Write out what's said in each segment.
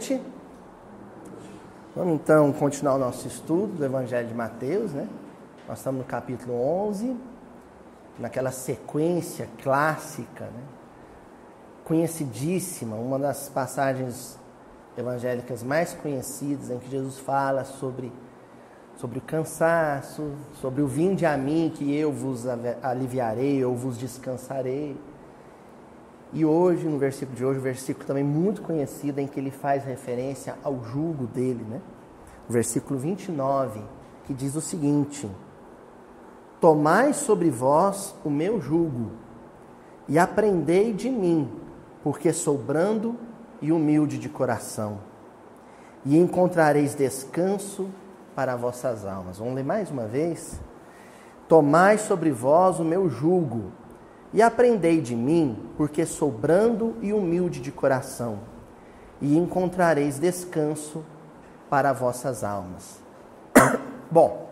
Boa noite. Vamos então continuar o nosso estudo do Evangelho de Mateus, né? Nós estamos no capítulo 11, naquela sequência clássica, né? conhecidíssima, uma das passagens evangélicas mais conhecidas em que Jesus fala sobre sobre o cansaço, sobre o vinde a mim que eu vos aliviarei, eu vos descansarei. E hoje, no versículo de hoje, um versículo também muito conhecido em que ele faz referência ao jugo dele, né? O versículo 29, que diz o seguinte: Tomai sobre vós o meu jugo e aprendei de mim, porque sou brando e humilde de coração, e encontrareis descanso para vossas almas. Vamos ler mais uma vez? Tomai sobre vós o meu jugo e aprendei de mim, porque sou brando e humilde de coração, e encontrareis descanso para vossas almas. Bom,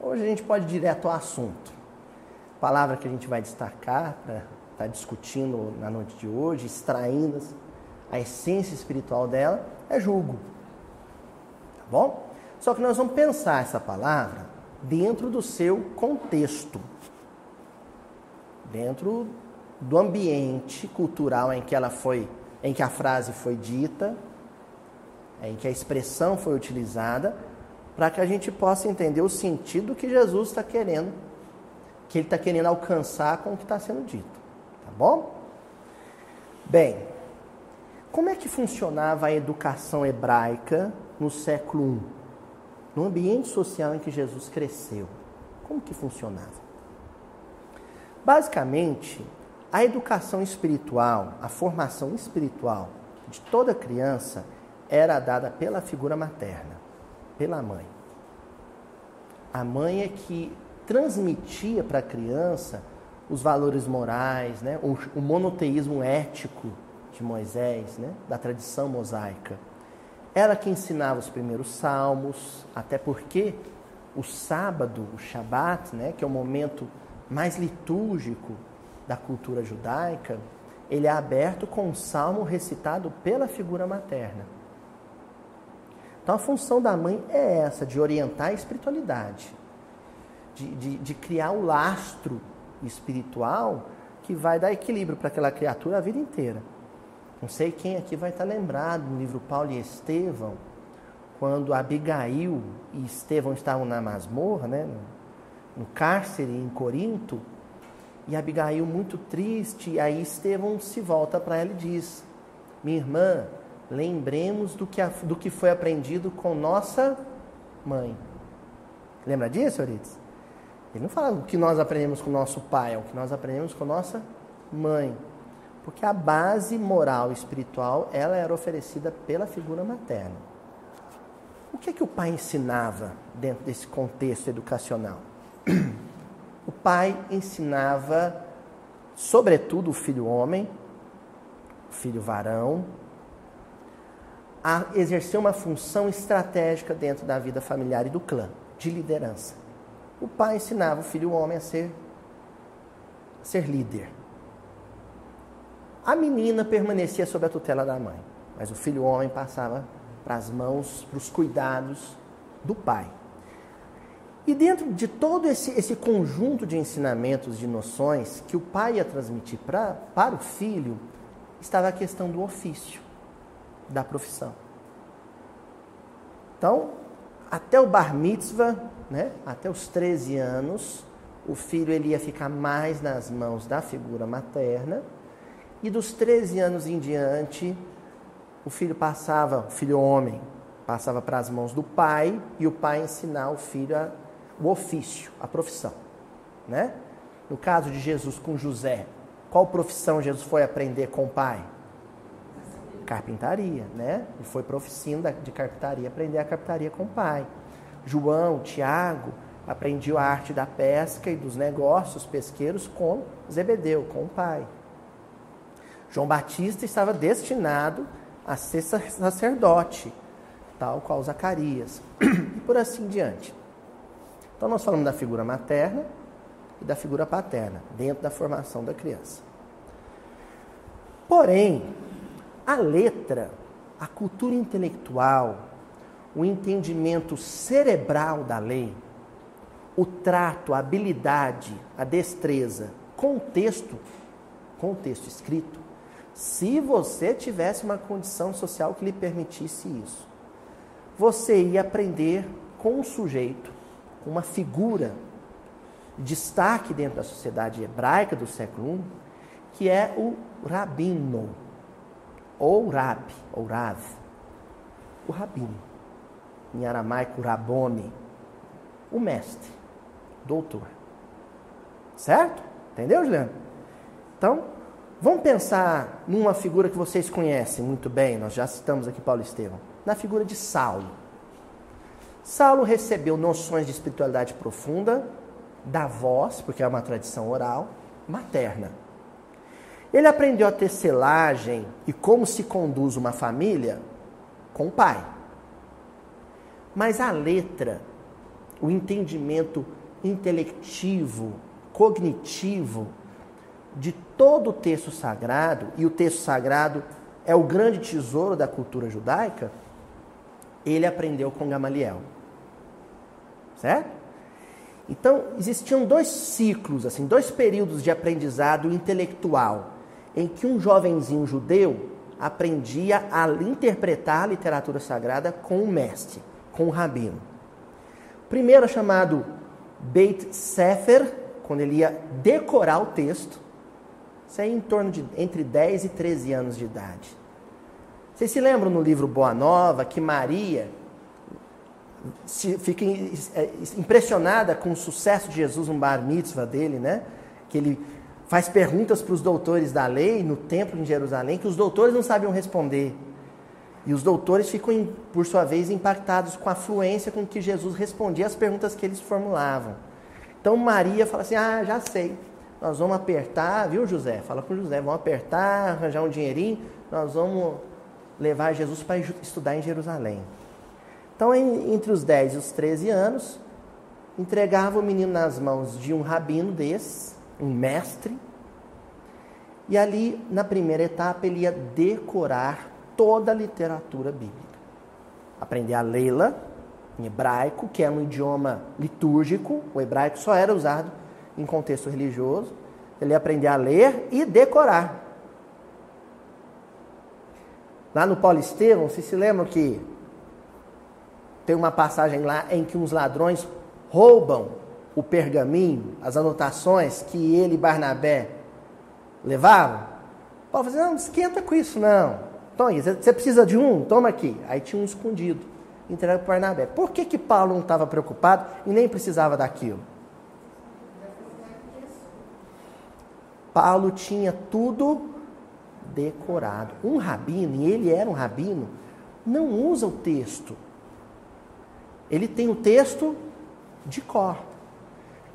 hoje a gente pode ir direto ao assunto. A palavra que a gente vai destacar para estar tá discutindo na noite de hoje, extraindo a essência espiritual dela, é julgo. Tá bom? Só que nós vamos pensar essa palavra dentro do seu contexto dentro do ambiente cultural em que ela foi, em que a frase foi dita, em que a expressão foi utilizada, para que a gente possa entender o sentido que Jesus está querendo, que ele está querendo alcançar com o que está sendo dito. Tá bom? Bem, como é que funcionava a educação hebraica no século I? No ambiente social em que Jesus cresceu, como que funcionava? Basicamente, a educação espiritual, a formação espiritual de toda criança era dada pela figura materna, pela mãe. A mãe é que transmitia para a criança os valores morais, né? o, o monoteísmo ético de Moisés, né? da tradição mosaica. Ela que ensinava os primeiros salmos, até porque o sábado, o Shabat, né? que é o momento mais litúrgico da cultura judaica, ele é aberto com um salmo recitado pela figura materna. Então a função da mãe é essa, de orientar a espiritualidade, de, de, de criar o lastro espiritual que vai dar equilíbrio para aquela criatura a vida inteira. Não sei quem aqui vai estar lembrado no livro Paulo e Estevão, quando Abigail e Estevão estavam na masmorra, né, no cárcere em Corinto, e Abigail muito triste, e aí Estevão se volta para ela e diz: Minha irmã, lembremos do que, do que foi aprendido com nossa mãe. Lembra disso, Euridice? Ele não fala o que nós aprendemos com nosso pai, é o que nós aprendemos com nossa mãe. Porque a base moral e espiritual, ela era oferecida pela figura materna. O que é que o pai ensinava dentro desse contexto educacional? O pai ensinava, sobretudo o filho homem, o filho varão, a exercer uma função estratégica dentro da vida familiar e do clã, de liderança. O pai ensinava o filho homem a ser, a ser líder. A menina permanecia sob a tutela da mãe, mas o filho homem passava para as mãos, para os cuidados do pai. E dentro de todo esse, esse conjunto de ensinamentos, de noções que o pai ia transmitir pra, para o filho, estava a questão do ofício, da profissão. Então, até o bar mitzvah, né, até os 13 anos, o filho ele ia ficar mais nas mãos da figura materna, e dos 13 anos em diante, o filho passava, o filho homem, passava para as mãos do pai, e o pai ensinar o filho a o ofício, a profissão. Né? No caso de Jesus com José, qual profissão Jesus foi aprender com o pai? Carpintaria, né? Ele foi profissão de carpintaria, aprender a carpintaria com o pai. João, Tiago, aprendiam a arte da pesca e dos negócios pesqueiros com Zebedeu, com o pai. João Batista estava destinado a ser sacerdote, tal qual Zacarias, e por assim diante. Então, nós falamos da figura materna e da figura paterna, dentro da formação da criança. Porém, a letra a cultura intelectual, o entendimento cerebral da lei, o trato, a habilidade, a destreza com o texto, com o texto escrito, se você tivesse uma condição social que lhe permitisse isso, você ia aprender com um sujeito, uma figura de destaque dentro da sociedade hebraica do século I, que é o rabino, ou rab, ou rav, o rabino, em aramaico rabone, o mestre, doutor. Certo? Entendeu, Juliano? Então, vamos pensar numa figura que vocês conhecem muito bem, nós já citamos aqui Paulo Estevão, na figura de Saulo. Saulo recebeu noções de espiritualidade profunda da voz, porque é uma tradição oral, materna. Ele aprendeu a tecelagem e como se conduz uma família com o pai. Mas a letra, o entendimento intelectivo, cognitivo de todo o texto sagrado, e o texto sagrado é o grande tesouro da cultura judaica, ele aprendeu com Gamaliel. Certo? Então, existiam dois ciclos, assim, dois períodos de aprendizado intelectual, em que um jovenzinho judeu aprendia a interpretar a literatura sagrada com o mestre, com o rabino. Primeiro é chamado Beit Sefer, quando ele ia decorar o texto. Isso aí em torno de entre 10 e 13 anos de idade. Vocês se lembram no livro Boa Nova que Maria se, fica é, impressionada com o sucesso de Jesus no bar mitzvah dele, né? Que ele faz perguntas para os doutores da lei no templo em Jerusalém que os doutores não sabiam responder. E os doutores ficam, por sua vez, impactados com a fluência com que Jesus respondia as perguntas que eles formulavam. Então Maria fala assim: Ah, já sei. Nós vamos apertar, viu, José? Fala com José, vamos apertar, arranjar um dinheirinho, nós vamos levar Jesus para estudar em Jerusalém. Então, entre os 10 e os 13 anos, entregava o menino nas mãos de um rabino desses, um mestre, e ali, na primeira etapa, ele ia decorar toda a literatura bíblica. Aprender a lê-la em hebraico, que é um idioma litúrgico, o hebraico só era usado em contexto religioso. Ele ia aprender a ler e decorar. Lá no Paulo Estevão, vocês se lembram que tem uma passagem lá em que uns ladrões roubam o pergaminho, as anotações que ele e Barnabé levavam? Paulo falou assim, não, esquenta com isso não. Tony, você precisa de um? Toma aqui. Aí tinha um escondido. Entrega para Barnabé. Por que, que Paulo não estava preocupado e nem precisava daquilo? Paulo tinha tudo decorado. Um rabino, e ele era um rabino, não usa o texto. Ele tem o texto de cor.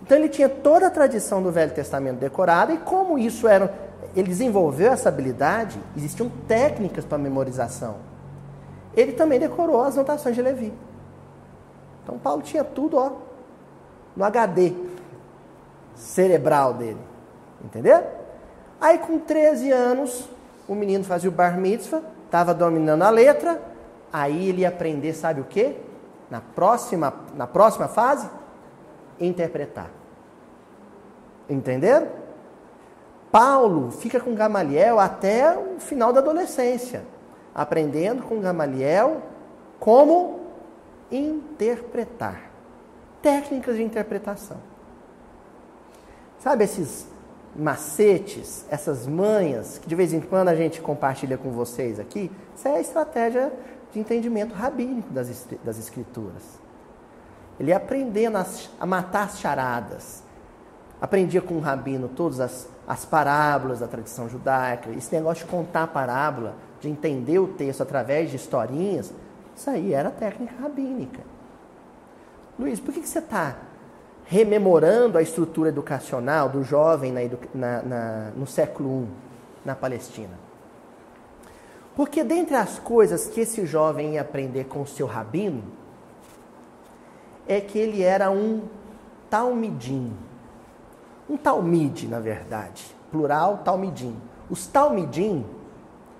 Então ele tinha toda a tradição do Velho Testamento decorada, e como isso era ele desenvolveu essa habilidade, existiam técnicas para memorização. Ele também decorou as notações de Levi. Então Paulo tinha tudo ó, no HD cerebral dele. Entendeu? Aí com 13 anos, o menino fazia o bar mitzvah, estava dominando a letra, aí ele ia aprender, sabe o quê? Na próxima, na próxima fase, interpretar. Entenderam? Paulo fica com Gamaliel até o final da adolescência, aprendendo com Gamaliel como interpretar. Técnicas de interpretação. Sabe esses macetes, essas manhas, que de vez em quando a gente compartilha com vocês aqui? Isso é a estratégia de entendimento rabínico das, das escrituras. Ele aprendendo a matar as charadas. Aprendia com o rabino todas as as parábolas da tradição judaica, esse negócio de contar a parábola, de entender o texto através de historinhas, isso aí era técnica rabínica. Luiz, por que, que você está rememorando a estrutura educacional do jovem na, na, na, no século I, na Palestina? Porque dentre as coisas que esse jovem ia aprender com o seu rabino, é que ele era um talmidim. Um talmide, na verdade. Plural, talmidim. Os talmidim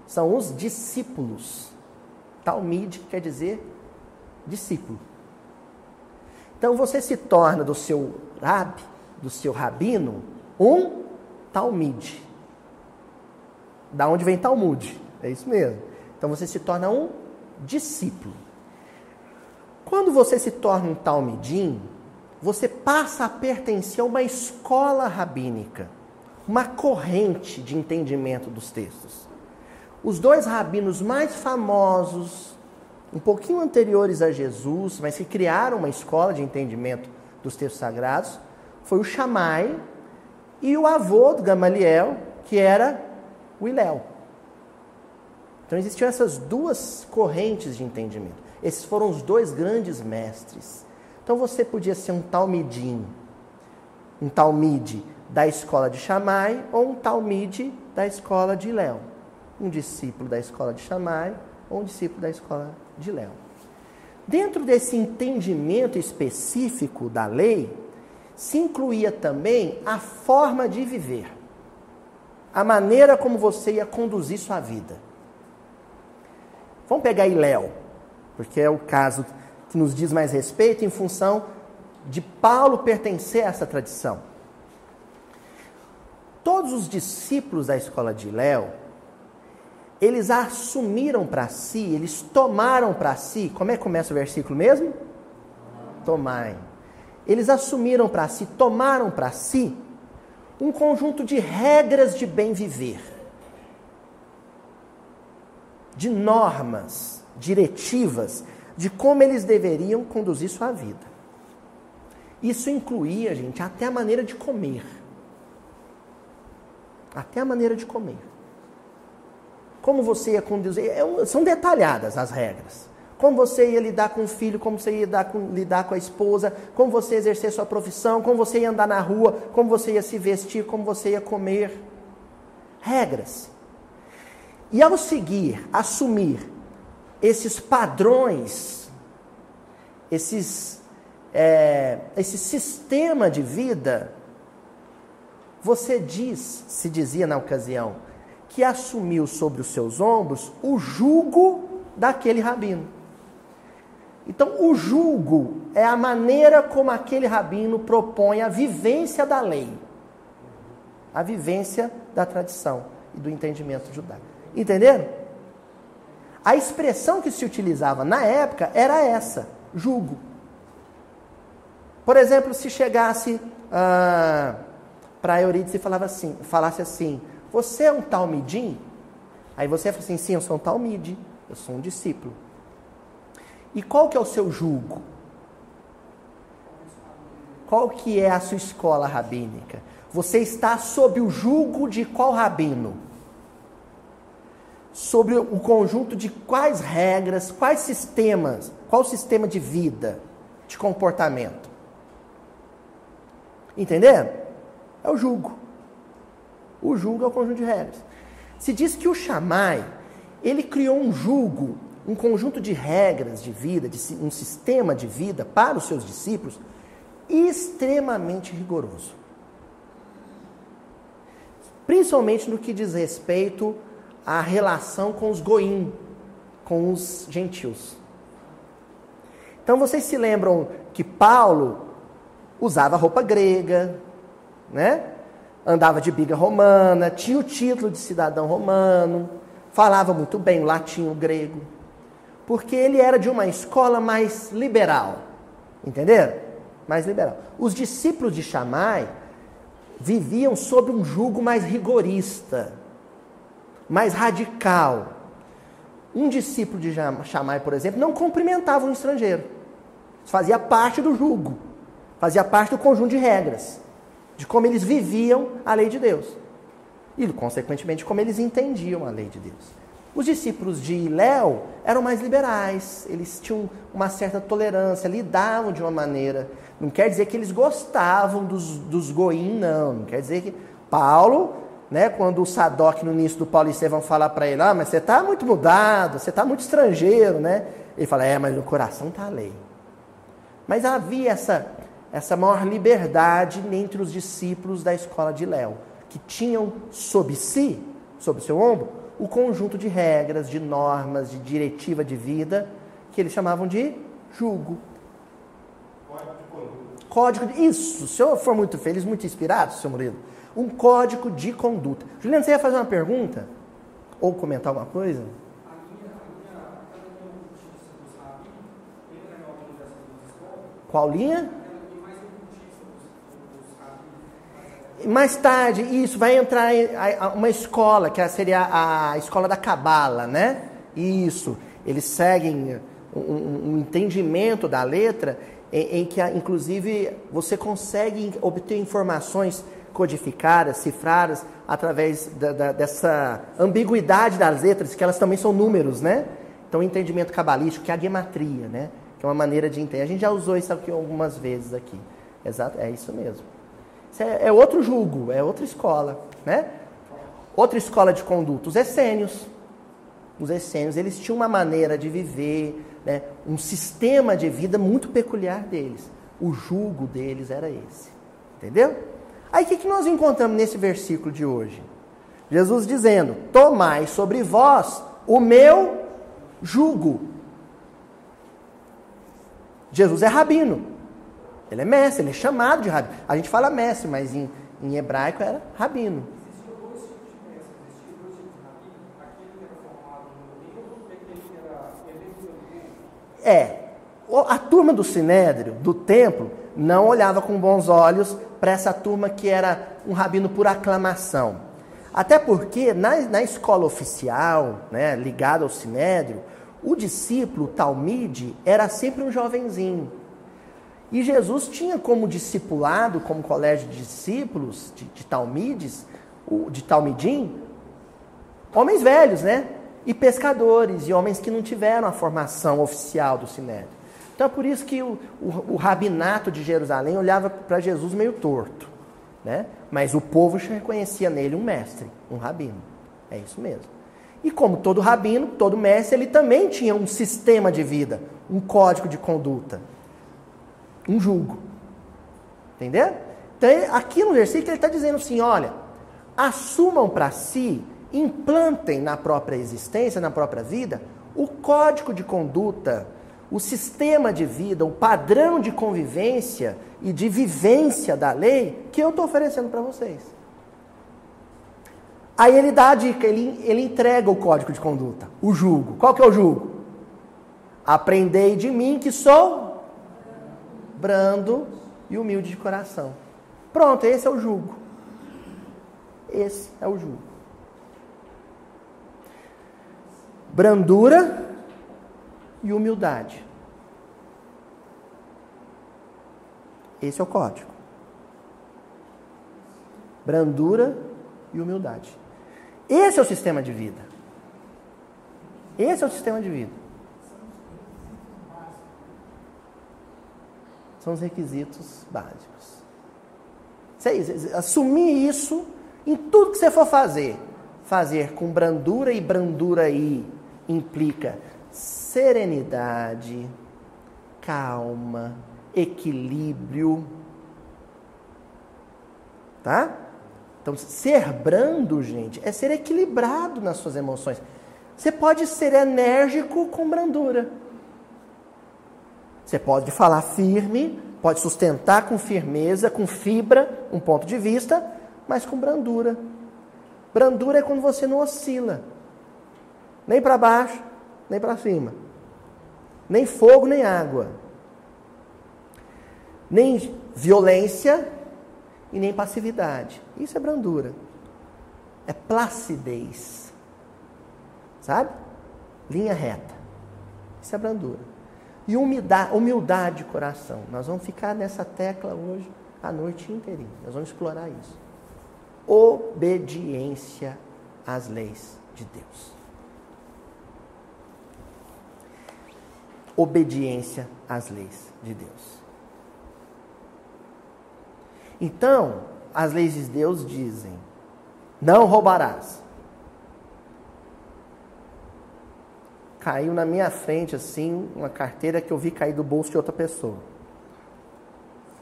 são os discípulos Talmide quer dizer discípulo. Então você se torna do seu rab, do seu rabino, um talmide. Da onde vem Talmud? É isso mesmo. Então você se torna um discípulo. Quando você se torna um talmidim, você passa a pertencer a uma escola rabínica, uma corrente de entendimento dos textos. Os dois rabinos mais famosos, um pouquinho anteriores a Jesus, mas que criaram uma escola de entendimento dos textos sagrados, foi o Shammai e o avô do Gamaliel, que era o Iléu. Então existiam essas duas correntes de entendimento. Esses foram os dois grandes mestres. Então você podia ser um talmidim, um talmide da escola de Shammai ou um talmide da escola de Léo. Um discípulo da escola de Shammai ou um discípulo da escola de Léo. Dentro desse entendimento específico da lei, se incluía também a forma de viver, a maneira como você ia conduzir sua vida. Vamos pegar Léo, porque é o caso que nos diz mais respeito em função de Paulo pertencer a essa tradição. Todos os discípulos da escola de Léo, eles assumiram para si, eles tomaram para si, como é que começa o versículo mesmo? Tomai. Eles assumiram para si, tomaram para si um conjunto de regras de bem viver, de normas, diretivas de como eles deveriam conduzir sua vida. Isso incluía, gente, até a maneira de comer. Até a maneira de comer. Como você ia conduzir. É são detalhadas as regras. Como você ia lidar com o filho, como você ia lidar com, lidar com a esposa, como você ia exercer sua profissão, como você ia andar na rua, como você ia se vestir, como você ia comer. Regras. E ao seguir, assumir esses padrões, esses, é, esse sistema de vida, você diz, se dizia na ocasião, que assumiu sobre os seus ombros o jugo daquele rabino. Então, o jugo é a maneira como aquele rabino propõe a vivência da lei, a vivência da tradição e do entendimento judaico. Entenderam? A expressão que se utilizava na época era essa: julgo. Por exemplo, se chegasse ah, para Eurídice e falava assim, falasse assim: Você é um talmidim? Aí você fala assim: Sim, eu sou um talmide, eu sou um discípulo. E qual que é o seu julgo? Qual que é a sua escola rabínica? Você está sob o julgo de qual rabino? Sobre o conjunto de quais regras, quais sistemas, qual sistema de vida, de comportamento. Entenderam? É o julgo. O julgo é o conjunto de regras. Se diz que o Shammai, ele criou um julgo, um conjunto de regras de vida, de um sistema de vida para os seus discípulos extremamente rigoroso. Principalmente no que diz respeito a relação com os goim, com os gentios. Então vocês se lembram que Paulo usava roupa grega, né? Andava de biga romana, tinha o título de cidadão romano, falava muito bem o latim, o grego, porque ele era de uma escola mais liberal, entenderam? Mais liberal. Os discípulos de Shammai viviam sob um jugo mais rigorista mais radical. Um discípulo de Shammai, por exemplo, não cumprimentava um estrangeiro. Isso fazia parte do jugo, fazia parte do conjunto de regras, de como eles viviam a lei de Deus. E, consequentemente, como eles entendiam a lei de Deus. Os discípulos de Léo eram mais liberais, eles tinham uma certa tolerância, lidavam de uma maneira. Não quer dizer que eles gostavam dos, dos goim, não. Não quer dizer que Paulo né, quando o Sadoc no início do Paulo e vão falar para ele, ah, mas você está muito mudado, você está muito estrangeiro, né? Ele fala, é, mas no coração está a lei. Mas havia essa, essa maior liberdade entre os discípulos da escola de Léo, que tinham sob si, sob seu ombro, o conjunto de regras, de normas, de diretiva de vida, que eles chamavam de julgo. Código de Isso, se eu for muito feliz, muito inspirado, seu Murilo, um código de conduta. Juliano, você ia fazer uma pergunta? Ou comentar alguma coisa? Qual linha? Mais tarde, isso, vai entrar uma escola, que seria a escola da Cabala, né? Isso. Eles seguem um, um entendimento da letra em, em, que, inclusive, você consegue obter informações codificadas, cifradas, através da, da, dessa ambiguidade das letras, que elas também são números, né? Então, o entendimento cabalístico, que é a gematria, né? que é uma maneira de entender. A gente já usou isso aqui algumas vezes aqui. Exato, é isso mesmo. Isso é, é outro julgo, é outra escola, né? Outra escola de conduta, os essênios. Os essênios, eles tinham uma maneira de viver, né? um sistema de vida muito peculiar deles. O julgo deles era esse. Entendeu? Aí o que, que nós encontramos nesse versículo de hoje? Jesus dizendo: Tomai sobre vós o meu jugo. Jesus é rabino. Ele é mestre, ele é chamado de rabino. A gente fala mestre, mas em, em hebraico era rabino. É, a turma do Sinédrio, do templo, não olhava com bons olhos para essa turma que era um rabino por aclamação. Até porque na, na escola oficial, né, ligada ao Sinédrio, o discípulo, o Talmide, era sempre um jovenzinho. E Jesus tinha como discipulado, como colégio de discípulos, de, de Talmides, de Talmidim, homens velhos, né? E pescadores, e homens que não tiveram a formação oficial do Sinédrio. Então é por isso que o, o, o rabinato de Jerusalém olhava para Jesus meio torto. Né? Mas o povo reconhecia nele um mestre, um rabino. É isso mesmo. E como todo rabino, todo mestre, ele também tinha um sistema de vida, um código de conduta, um julgo. Entendeu? Então, aqui no versículo ele está dizendo assim: olha, assumam para si, implantem na própria existência, na própria vida, o código de conduta, o sistema de vida, o padrão de convivência e de vivência da lei que eu estou oferecendo para vocês. Aí ele dá a dica, ele, ele entrega o código de conduta, o julgo. Qual que é o julgo? Aprendei de mim que sou brando e humilde de coração. Pronto, esse é o julgo. Esse é o julgo. Brandura e humildade. Esse é o código. Brandura e humildade. Esse é o sistema de vida. Esse é o sistema de vida. São os requisitos básicos. Assumir isso em tudo que você for fazer. Fazer com brandura, e brandura aí implica serenidade, calma, equilíbrio. Tá? Então, ser brando, gente, é ser equilibrado nas suas emoções. Você pode ser enérgico com brandura. Você pode falar firme, pode sustentar com firmeza, com fibra, um ponto de vista, mas com brandura. Brandura é quando você não oscila. Nem para baixo, nem para cima. Nem fogo, nem água. Nem violência, e nem passividade. Isso é brandura. É placidez. Sabe? Linha reta. Isso é brandura. E humildade, humildade de coração. Nós vamos ficar nessa tecla hoje a noite inteirinha. Nós vamos explorar isso. Obediência às leis de Deus. Obediência às leis de Deus. Então, as leis de Deus dizem: não roubarás. Caiu na minha frente, assim, uma carteira que eu vi cair do bolso de outra pessoa.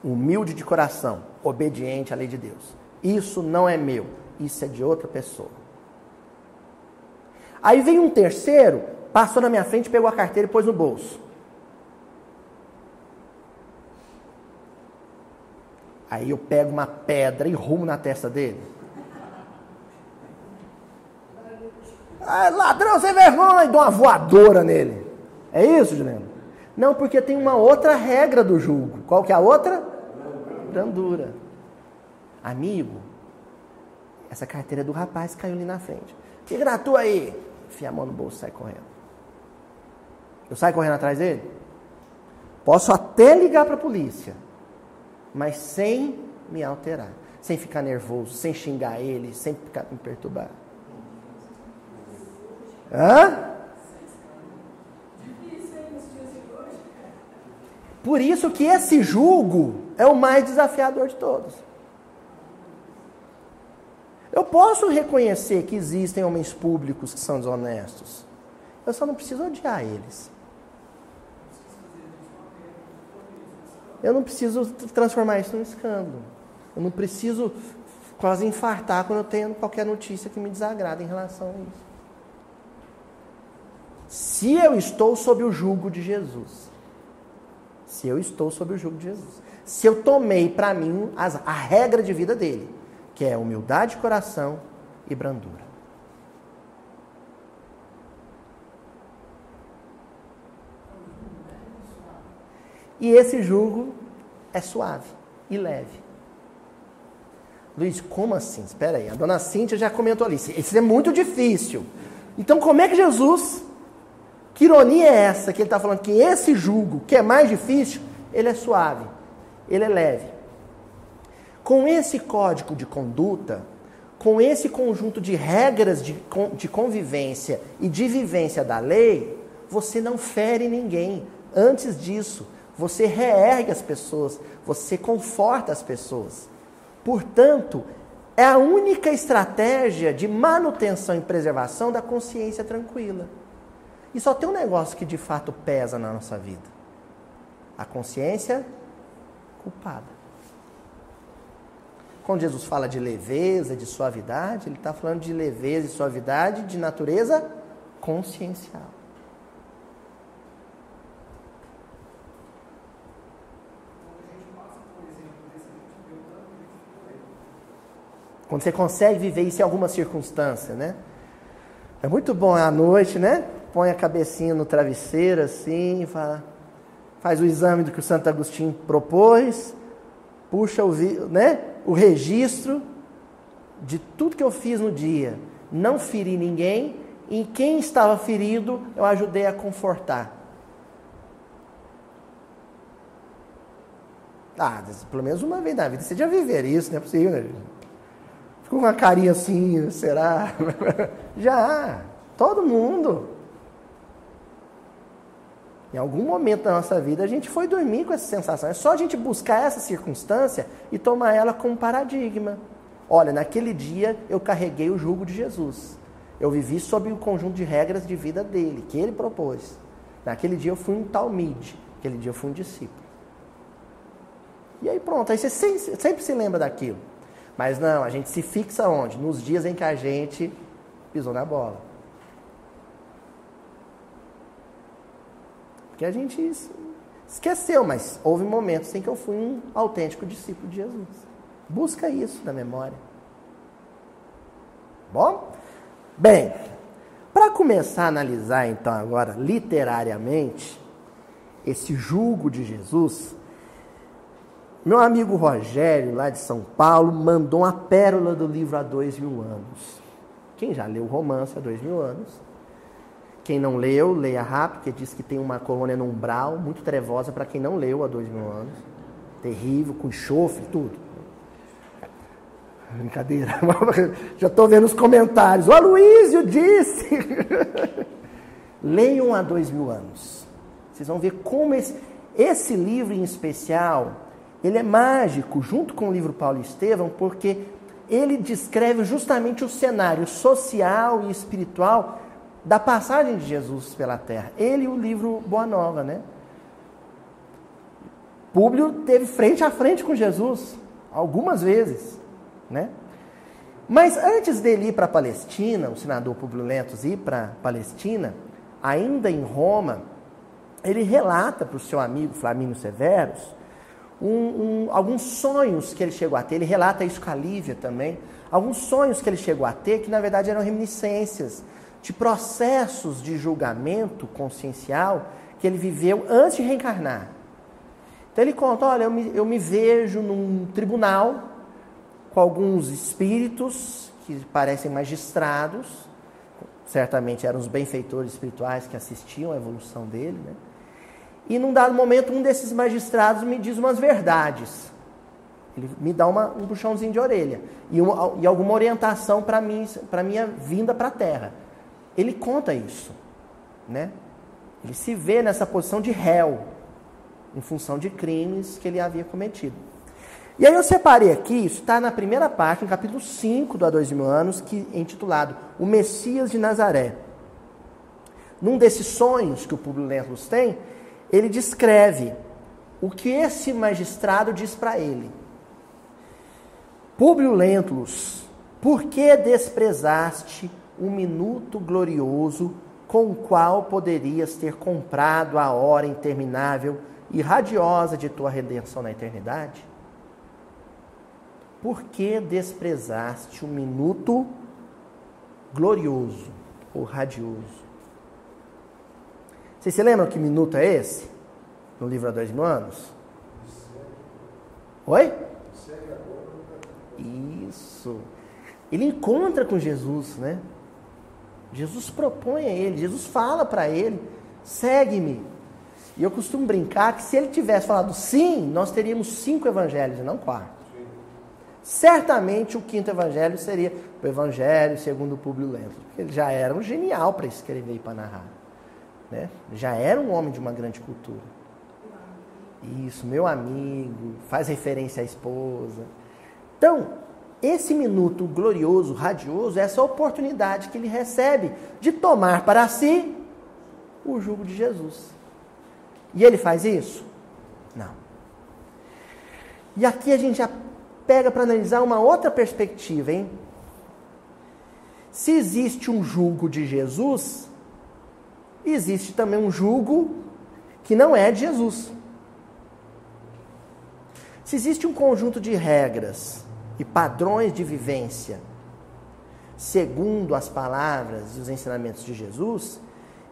Humilde de coração, obediente à lei de Deus. Isso não é meu, isso é de outra pessoa. Aí veio um terceiro, passou na minha frente, pegou a carteira e pôs no bolso. Aí eu pego uma pedra e rumo na testa dele. Ah, ladrão sem vergonha! E dou uma voadora nele. É isso, Juliano? Não, porque tem uma outra regra do julgo. Qual que é a outra? Brandura. Amigo, essa carteira do rapaz caiu ali na frente. Que gratu aí? Enfia a mão no bolso e sai correndo. Eu saio correndo atrás dele? Posso até ligar para a polícia, mas sem me alterar, sem ficar nervoso, sem xingar ele, sem ficar me perturbar. Hã? Por isso que esse julgo é o mais desafiador de todos. Eu posso reconhecer que existem homens públicos que são desonestos. Eu só não preciso odiar eles. Eu não preciso transformar isso num escândalo. Eu não preciso quase infartar quando eu tenho qualquer notícia que me desagrada em relação a isso. Se eu estou sob o jugo de Jesus, se eu estou sob o jugo de Jesus, se eu tomei para mim as, a regra de vida dele, que é humildade de coração e brandura. E esse jugo é suave e leve. Luiz, como assim? Espera aí, a dona Cíntia já comentou ali. Isso é muito difícil. Então, como é que Jesus. Que ironia é essa que ele está falando? Que esse jugo, que é mais difícil, ele é suave, ele é leve. Com esse código de conduta, com esse conjunto de regras de, de convivência e de vivência da lei, você não fere ninguém. Antes disso, você reergue as pessoas, você conforta as pessoas. Portanto, é a única estratégia de manutenção e preservação da consciência tranquila. E só tem um negócio que de fato pesa na nossa vida: a consciência culpada. Quando Jesus fala de leveza, de suavidade, ele está falando de leveza e suavidade de natureza consciencial. Quando você consegue viver isso em alguma circunstância, né? É muito bom à noite, né? Põe a cabecinha no travesseiro assim, faz o exame do que o Santo Agostinho propôs, puxa o, né? o registro de tudo que eu fiz no dia. Não feri ninguém e quem estava ferido eu ajudei a confortar. Ah, pelo menos uma vez na vida você já viver isso, não é possível, né? Com uma carinha assim, será? já, todo mundo. Em algum momento da nossa vida a gente foi dormir com essa sensação. É só a gente buscar essa circunstância e tomar ela como paradigma. Olha, naquele dia eu carreguei o jugo de Jesus. Eu vivi sob o conjunto de regras de vida dele, que ele propôs. Naquele dia eu fui um talmide, aquele dia eu fui um discípulo. E aí pronto, aí você sempre se lembra daquilo. Mas não, a gente se fixa onde? Nos dias em que a gente pisou na bola. que a gente esqueceu, mas houve momentos em que eu fui um autêntico discípulo de Jesus. Busca isso na memória. Bom? Bem, para começar a analisar então agora literariamente esse julgo de Jesus, meu amigo Rogério, lá de São Paulo, mandou uma pérola do livro há dois mil anos. Quem já leu o romance há dois mil anos quem não leu, leia rápido, porque diz que tem uma colônia no umbral, muito trevosa para quem não leu há dois mil anos. Terrível, com enxofre, tudo. Brincadeira. Já estou vendo os comentários. O Aloysio disse. Leiam há dois mil anos. Vocês vão ver como esse, esse livro em especial, ele é mágico, junto com o livro Paulo e Estevão, porque ele descreve justamente o cenário social e espiritual da passagem de Jesus pela terra. Ele e o livro Boa Nova, né? Públio teve frente a frente com Jesus algumas vezes, né? Mas antes dele ir para a Palestina, o senador Publio Lentus ir para a Palestina, ainda em Roma, ele relata para o seu amigo Flamínio Severus um, um, alguns sonhos que ele chegou a ter. Ele relata isso com a Lívia também. Alguns sonhos que ele chegou a ter que, na verdade, eram reminiscências de processos de julgamento consciencial que ele viveu antes de reencarnar. Então ele conta: olha, eu me, eu me vejo num tribunal com alguns espíritos que parecem magistrados, certamente eram os benfeitores espirituais que assistiam à evolução dele, né? E num dado momento, um desses magistrados me diz umas verdades. Ele me dá uma, um puxãozinho de orelha e, uma, e alguma orientação para mim, para minha vinda para a Terra. Ele conta isso, né? Ele se vê nessa posição de réu, em função de crimes que ele havia cometido. E aí eu separei aqui, isso está na primeira parte, no capítulo 5 do Há Dois Mil Anos, que é intitulado O Messias de Nazaré. Num desses sonhos que o Públio Lentulus tem, ele descreve o que esse magistrado diz para ele. Públio Lentulus, por que desprezaste o minuto glorioso com o qual poderias ter comprado a hora interminável e radiosa de tua redenção na eternidade? Por que desprezaste o minuto glorioso ou radioso? Vocês se lembram que minuto é esse? No livro há dois mil anos? Oi? Isso. Ele encontra com Jesus, né? Jesus propõe a ele, Jesus fala para ele: segue-me. E eu costumo brincar que se ele tivesse falado sim, nós teríamos cinco evangelhos não quatro. Certamente o quinto evangelho seria o evangelho segundo o Públio Lento, ele já era um genial para escrever e para narrar. Né? Já era um homem de uma grande cultura. Isso, meu amigo, faz referência à esposa. Então, esse minuto glorioso, radioso, é essa oportunidade que ele recebe de tomar para si o jugo de Jesus. E ele faz isso? Não. E aqui a gente já pega para analisar uma outra perspectiva, hein? Se existe um jugo de Jesus, existe também um jugo que não é de Jesus. Se existe um conjunto de regras e padrões de vivência, segundo as palavras e os ensinamentos de Jesus,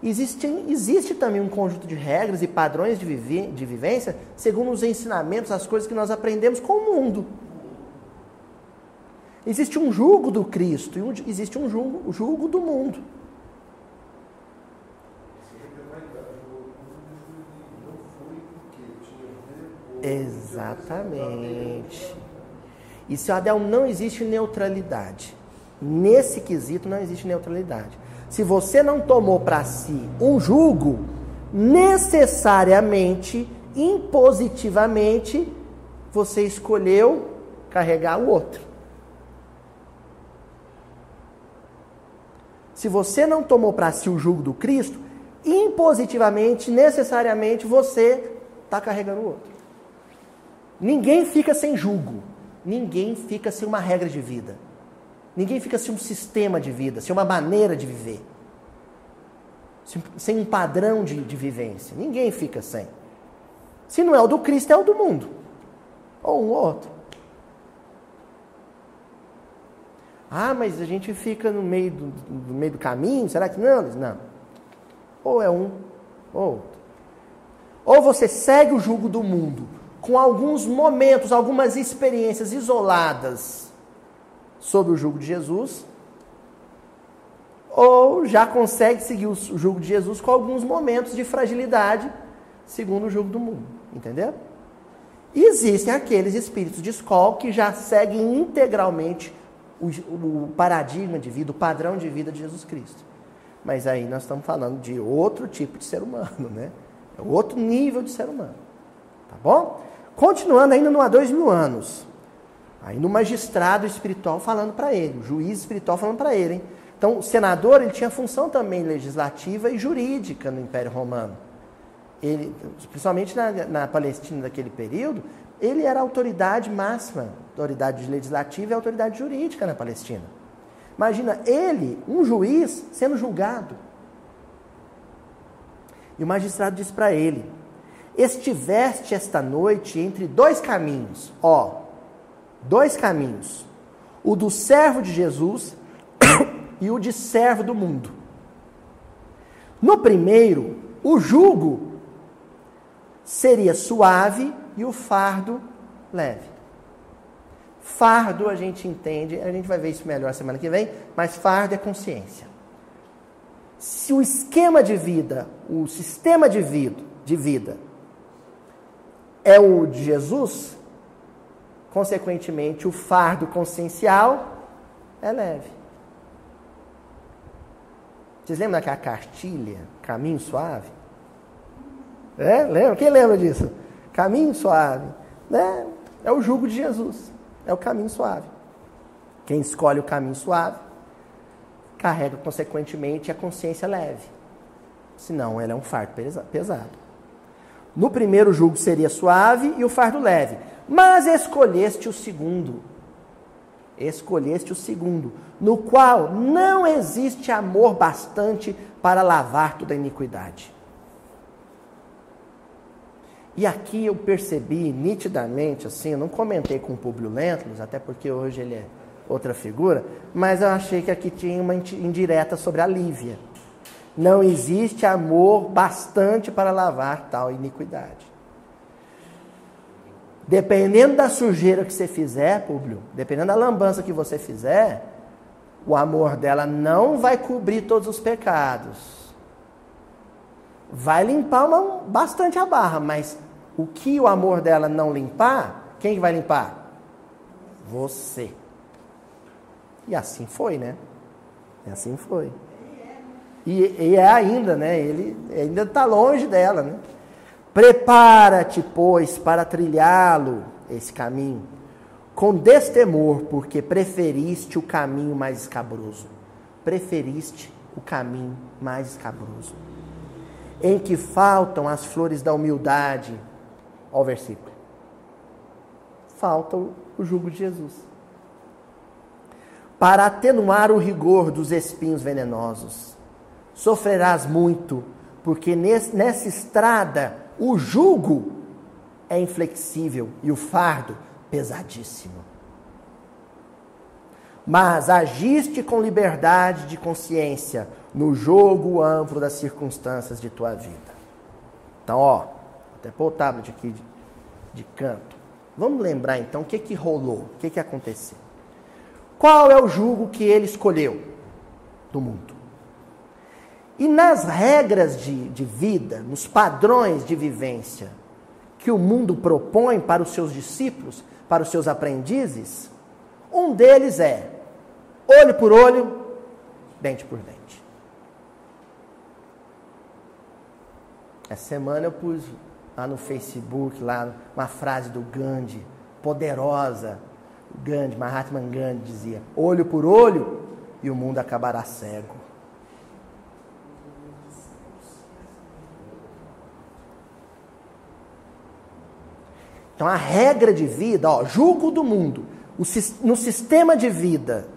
existe, existe também um conjunto de regras e padrões de, vivi, de vivência, segundo os ensinamentos, as coisas que nós aprendemos com o mundo. Existe um julgo do Cristo e um, existe um julgo, julgo do mundo. Exatamente. E seu Adel não existe neutralidade. Nesse quesito não existe neutralidade. Se você não tomou para si um julgo, necessariamente, impositivamente, você escolheu carregar o outro. Se você não tomou para si o jugo do Cristo, impositivamente, necessariamente, você está carregando o outro. Ninguém fica sem julgo. Ninguém fica sem uma regra de vida. Ninguém fica sem um sistema de vida, sem uma maneira de viver. Sem um padrão de, de vivência. Ninguém fica sem. Se não é o do Cristo, é o do mundo. Ou um outro. Ah, mas a gente fica no meio do, no meio do caminho, será que não? Não. Ou é um, ou outro. Ou você segue o jugo do mundo com alguns momentos, algumas experiências isoladas sob o jugo de Jesus, ou já consegue seguir o jugo de Jesus com alguns momentos de fragilidade, segundo o jugo do mundo. Entendeu? Existem aqueles espíritos de escola que já seguem integralmente o, o paradigma de vida, o padrão de vida de Jesus Cristo. Mas aí nós estamos falando de outro tipo de ser humano, né? É outro nível de ser humano. Tá bom? Continuando ainda no há dois mil anos. Aí no magistrado espiritual falando para ele, o juiz espiritual falando para ele. Hein? Então, o senador ele tinha função também legislativa e jurídica no Império Romano. Ele, principalmente na, na Palestina daquele período, Ele era a autoridade máxima, autoridade legislativa e autoridade jurídica na Palestina. Imagina ele, um juiz, sendo julgado. E o magistrado disse para ele: Estiveste esta noite entre dois caminhos, ó, dois caminhos, o do servo de Jesus e o de servo do mundo. No primeiro, o jugo seria suave e o fardo leve. Fardo a gente entende, a gente vai ver isso melhor semana que vem, mas fardo é consciência. Se o esquema de vida, o sistema de vida, de vida é o de Jesus, consequentemente o fardo consciencial é leve. Vocês lembram daquela cartilha, Caminho Suave? É? Lembra? Quem lembra disso? Caminho Suave. Né? É o jugo de Jesus. É o caminho suave. Quem escolhe o caminho suave carrega, consequentemente, a consciência leve. Senão, ela é um fardo pesado. No primeiro jugo seria suave e o fardo leve. Mas escolheste o segundo escolheste o segundo, no qual não existe amor bastante para lavar toda a iniquidade. E aqui eu percebi nitidamente, assim, eu não comentei com o Publio Lentulus, até porque hoje ele é outra figura, mas eu achei que aqui tinha uma indireta sobre a Lívia. Não existe amor bastante para lavar tal iniquidade. Dependendo da sujeira que você fizer, Públio, dependendo da lambança que você fizer, o amor dela não vai cobrir todos os pecados. Vai limpar uma, bastante a barra, mas o que o amor dela não limpar, quem vai limpar? Você. E assim foi, né? E assim foi. E, e é ainda, né? Ele ainda está longe dela, né? Prepara-te, pois, para trilhá-lo, esse caminho, com destemor, porque preferiste o caminho mais escabroso. Preferiste o caminho mais escabroso. Em que faltam as flores da humildade. Olha o versículo. Falta o jugo de Jesus. Para atenuar o rigor dos espinhos venenosos. Sofrerás muito, porque nessa estrada o jugo é inflexível e o fardo pesadíssimo. Mas agiste com liberdade de consciência no jogo amplo das circunstâncias de tua vida. Então, ó, até pôr o tablet aqui de, de canto. Vamos lembrar então o que, que rolou, o que, que aconteceu. Qual é o jugo que ele escolheu do mundo? E nas regras de, de vida, nos padrões de vivência que o mundo propõe para os seus discípulos, para os seus aprendizes, um deles é olho por olho, dente por dente. Essa semana eu pus lá no Facebook lá uma frase do Gandhi, poderosa. Gandhi, Mahatma Gandhi dizia: olho por olho e o mundo acabará cego. Então a regra de vida, ó, julgo do mundo, o, no sistema de vida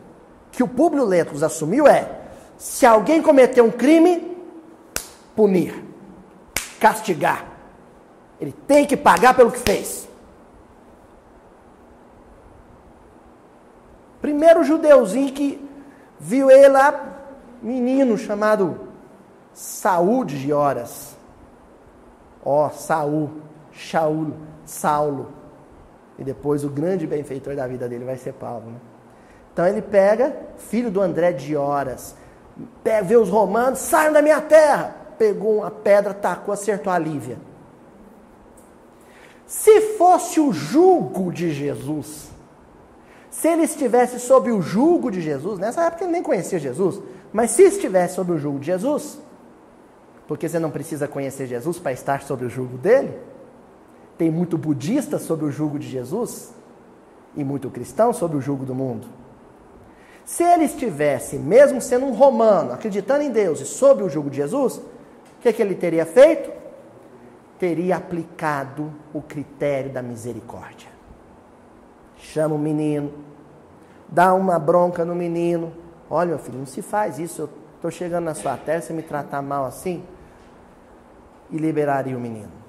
que o Públio Lentulus assumiu é: se alguém cometeu um crime, punir, castigar. Ele tem que pagar pelo que fez. Primeiro judeuzinho que viu ele lá, menino chamado Saúl de Horas. Ó, Saúl, Shaul. Saulo. E depois o grande benfeitor da vida dele vai ser Paulo. Né? Então ele pega, filho do André de Horas, vê os romanos, saiam da minha terra. Pegou uma pedra, tacou, acertou a Lívia. Se fosse o jugo de Jesus, se ele estivesse sob o jugo de Jesus, nessa época ele nem conhecia Jesus, mas se estivesse sob o jugo de Jesus, porque você não precisa conhecer Jesus para estar sob o jugo dele, tem muito budista sob o jugo de Jesus e muito cristão sob o jugo do mundo. Se ele estivesse, mesmo sendo um romano, acreditando em Deus e sob o jugo de Jesus, o que, que ele teria feito? teria aplicado o critério da misericórdia. Chama o menino, dá uma bronca no menino. Olha, meu filho, não se faz isso. Eu estou chegando na sua terra, você me tratar mal assim. E liberaria o menino.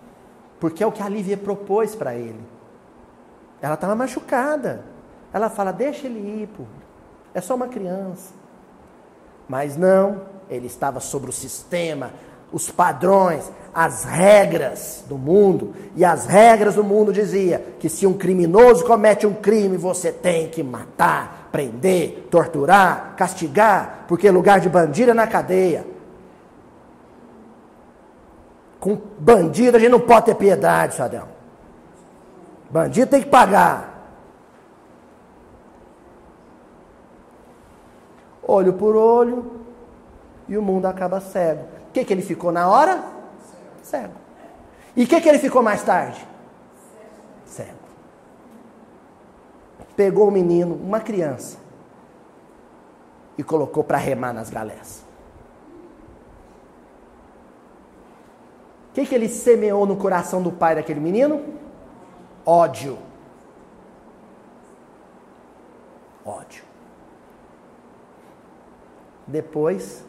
Porque é o que a Lívia propôs para ele. Ela estava machucada. Ela fala: deixa ele ir, pô. é só uma criança. Mas não, ele estava sobre o sistema, os padrões, as regras do mundo. E as regras do mundo dizia que se um criminoso comete um crime, você tem que matar, prender, torturar, castigar, porque lugar de bandido é na cadeia. Com bandido a gente não pode ter piedade, Sadão. Bandido tem que pagar. Olho por olho, e o mundo acaba cego. O que, que ele ficou na hora? Cego. E o que, que ele ficou mais tarde? Cego. Pegou o menino, uma criança, e colocou para remar nas galés. O que, que ele semeou no coração do pai daquele menino? Ódio. Ódio. Depois,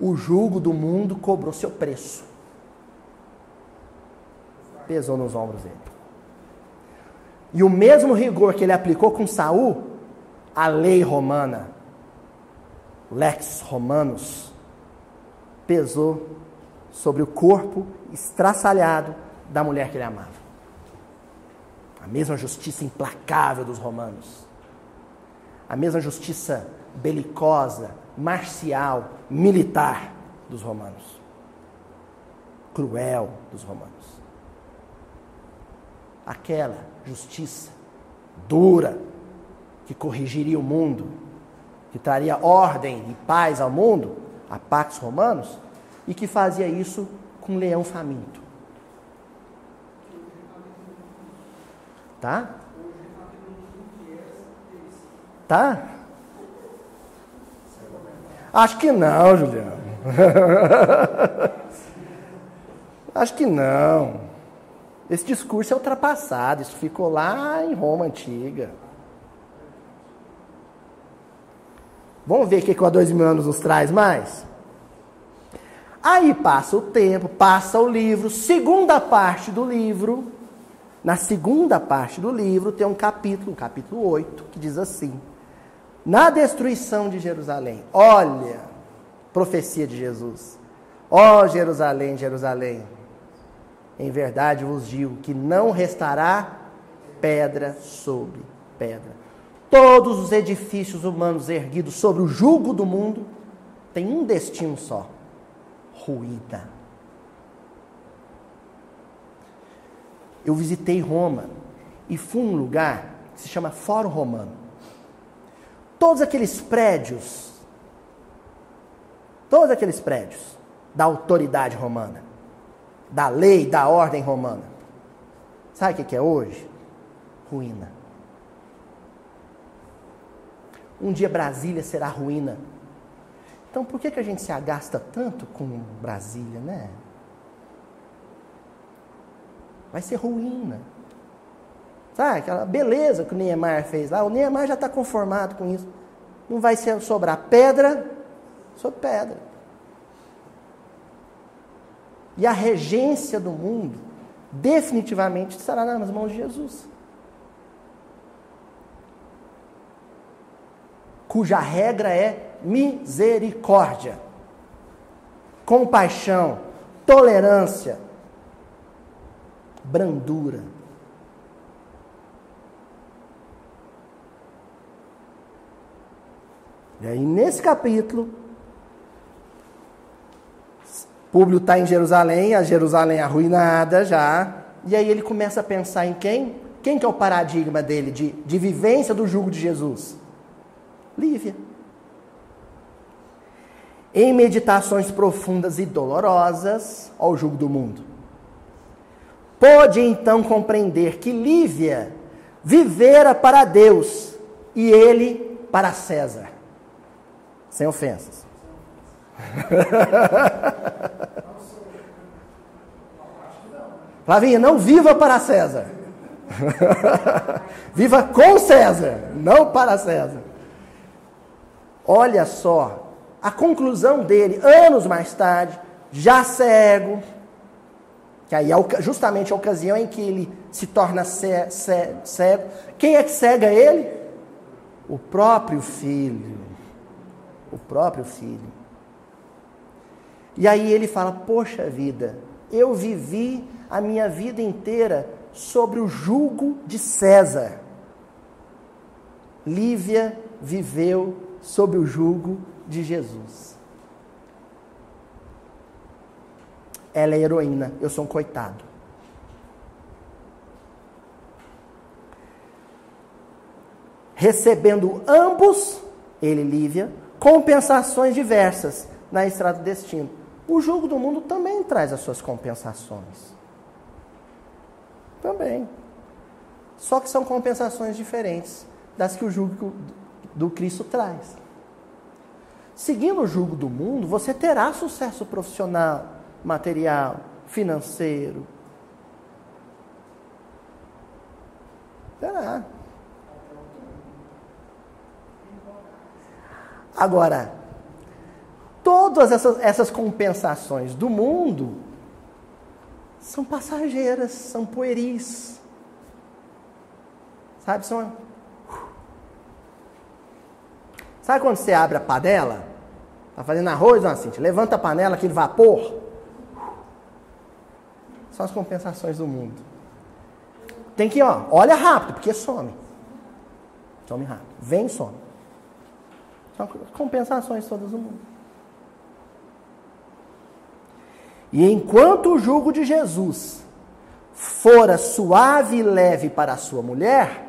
o jugo do mundo cobrou seu preço. Pesou nos ombros dele. E o mesmo rigor que ele aplicou com Saul, a lei romana, lex romanos, pesou sobre o corpo estraçalhado da mulher que ele amava. A mesma justiça implacável dos romanos. A mesma justiça belicosa, marcial, militar dos romanos. Cruel dos romanos. Aquela justiça dura que corrigiria o mundo, que traria ordem e paz ao mundo, a Pax Romanos, e que fazia isso com um leão faminto. Tá? Tá? Acho que não, Juliano. Acho que não. Esse discurso é ultrapassado, isso ficou lá em Roma antiga. Vamos ver o que, que o há dois mil anos nos traz mais? Aí passa o tempo, passa o livro, segunda parte do livro. Na segunda parte do livro tem um capítulo, o capítulo 8, que diz assim: na destruição de Jerusalém. Olha, profecia de Jesus. Ó oh, Jerusalém, Jerusalém, em verdade vos digo que não restará pedra sobre pedra. Todos os edifícios humanos erguidos sobre o jugo do mundo têm um destino só: ruína. Eu visitei Roma e fui num lugar que se chama Fórum Romano. Todos aqueles prédios, todos aqueles prédios da autoridade romana, da lei, da ordem romana. Sabe o que é hoje? Ruína. Um dia Brasília será ruína. Então por que, que a gente se agasta tanto com Brasília, né? Vai ser ruína. Sabe, aquela beleza que o Neymar fez lá, o Neymar já está conformado com isso. Não vai sobrar pedra sobre pedra. E a regência do mundo definitivamente estará nas mãos de Jesus. Cuja regra é misericórdia, compaixão, tolerância, brandura. E aí, nesse capítulo, Públio está em Jerusalém, a Jerusalém arruinada já. E aí ele começa a pensar em quem? Quem que é o paradigma dele de, de vivência do jugo de Jesus? Lívia. Em meditações profundas e dolorosas ao jugo do mundo. Pôde então compreender que Lívia vivera para Deus e ele para César. Sem ofensas. Flavinha, não viva para César. viva com César, não para César. Olha só, a conclusão dele, anos mais tarde, já cego, que aí é justamente a ocasião em que ele se torna cego. Quem é que cega ele? O próprio filho. O próprio filho. E aí ele fala: Poxa vida, eu vivi a minha vida inteira sobre o jugo de César. Lívia viveu sob o jugo de Jesus. Ela é heroína, eu sou um coitado. Recebendo ambos, ele e Lívia, compensações diversas na estrada do destino. O jugo do mundo também traz as suas compensações. Também. Só que são compensações diferentes das que o jugo do Cristo traz. Seguindo o jugo do mundo, você terá sucesso profissional, material, financeiro. Terá. Agora, todas essas, essas compensações do mundo são passageiras, são pueris. Sabe, são. Sabe quando você abre a panela? Tá fazendo arroz, não, assim, levanta a panela, aquele vapor. São as compensações do mundo. Tem que, ó, olha rápido, porque some. Some rápido. Vem e some. São compensações todas do mundo. E enquanto o jugo de Jesus fora suave e leve para a sua mulher,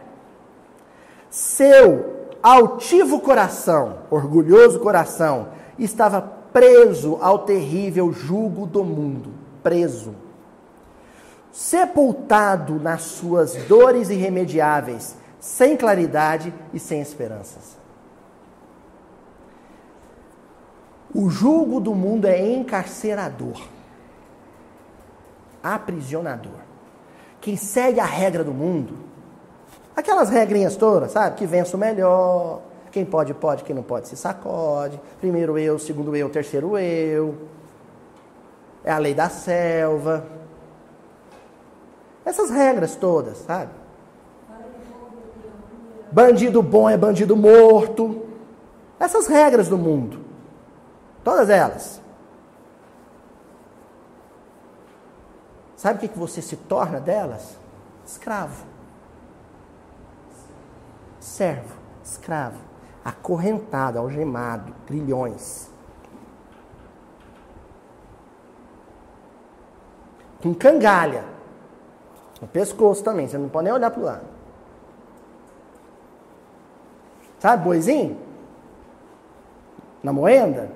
seu altivo coração, orgulhoso coração, estava preso ao terrível jugo do mundo, preso. Sepultado nas suas dores irremediáveis, sem claridade e sem esperanças. O jugo do mundo é encarcerador aprisionador. Quem segue a regra do mundo, aquelas regrinhas todas, sabe? Que vence o melhor, quem pode, pode, quem não pode, se sacode. Primeiro eu, segundo eu, terceiro eu. É a lei da selva. Essas regras todas, sabe? Bandido bom é bandido morto. Essas regras do mundo. Todas elas. Sabe o que você se torna delas? Escravo. Servo, escravo, acorrentado, algemado, grilhões. Com cangalha. No pescoço também, você não pode nem olhar para o lado. Sabe, boizinho? Na moenda?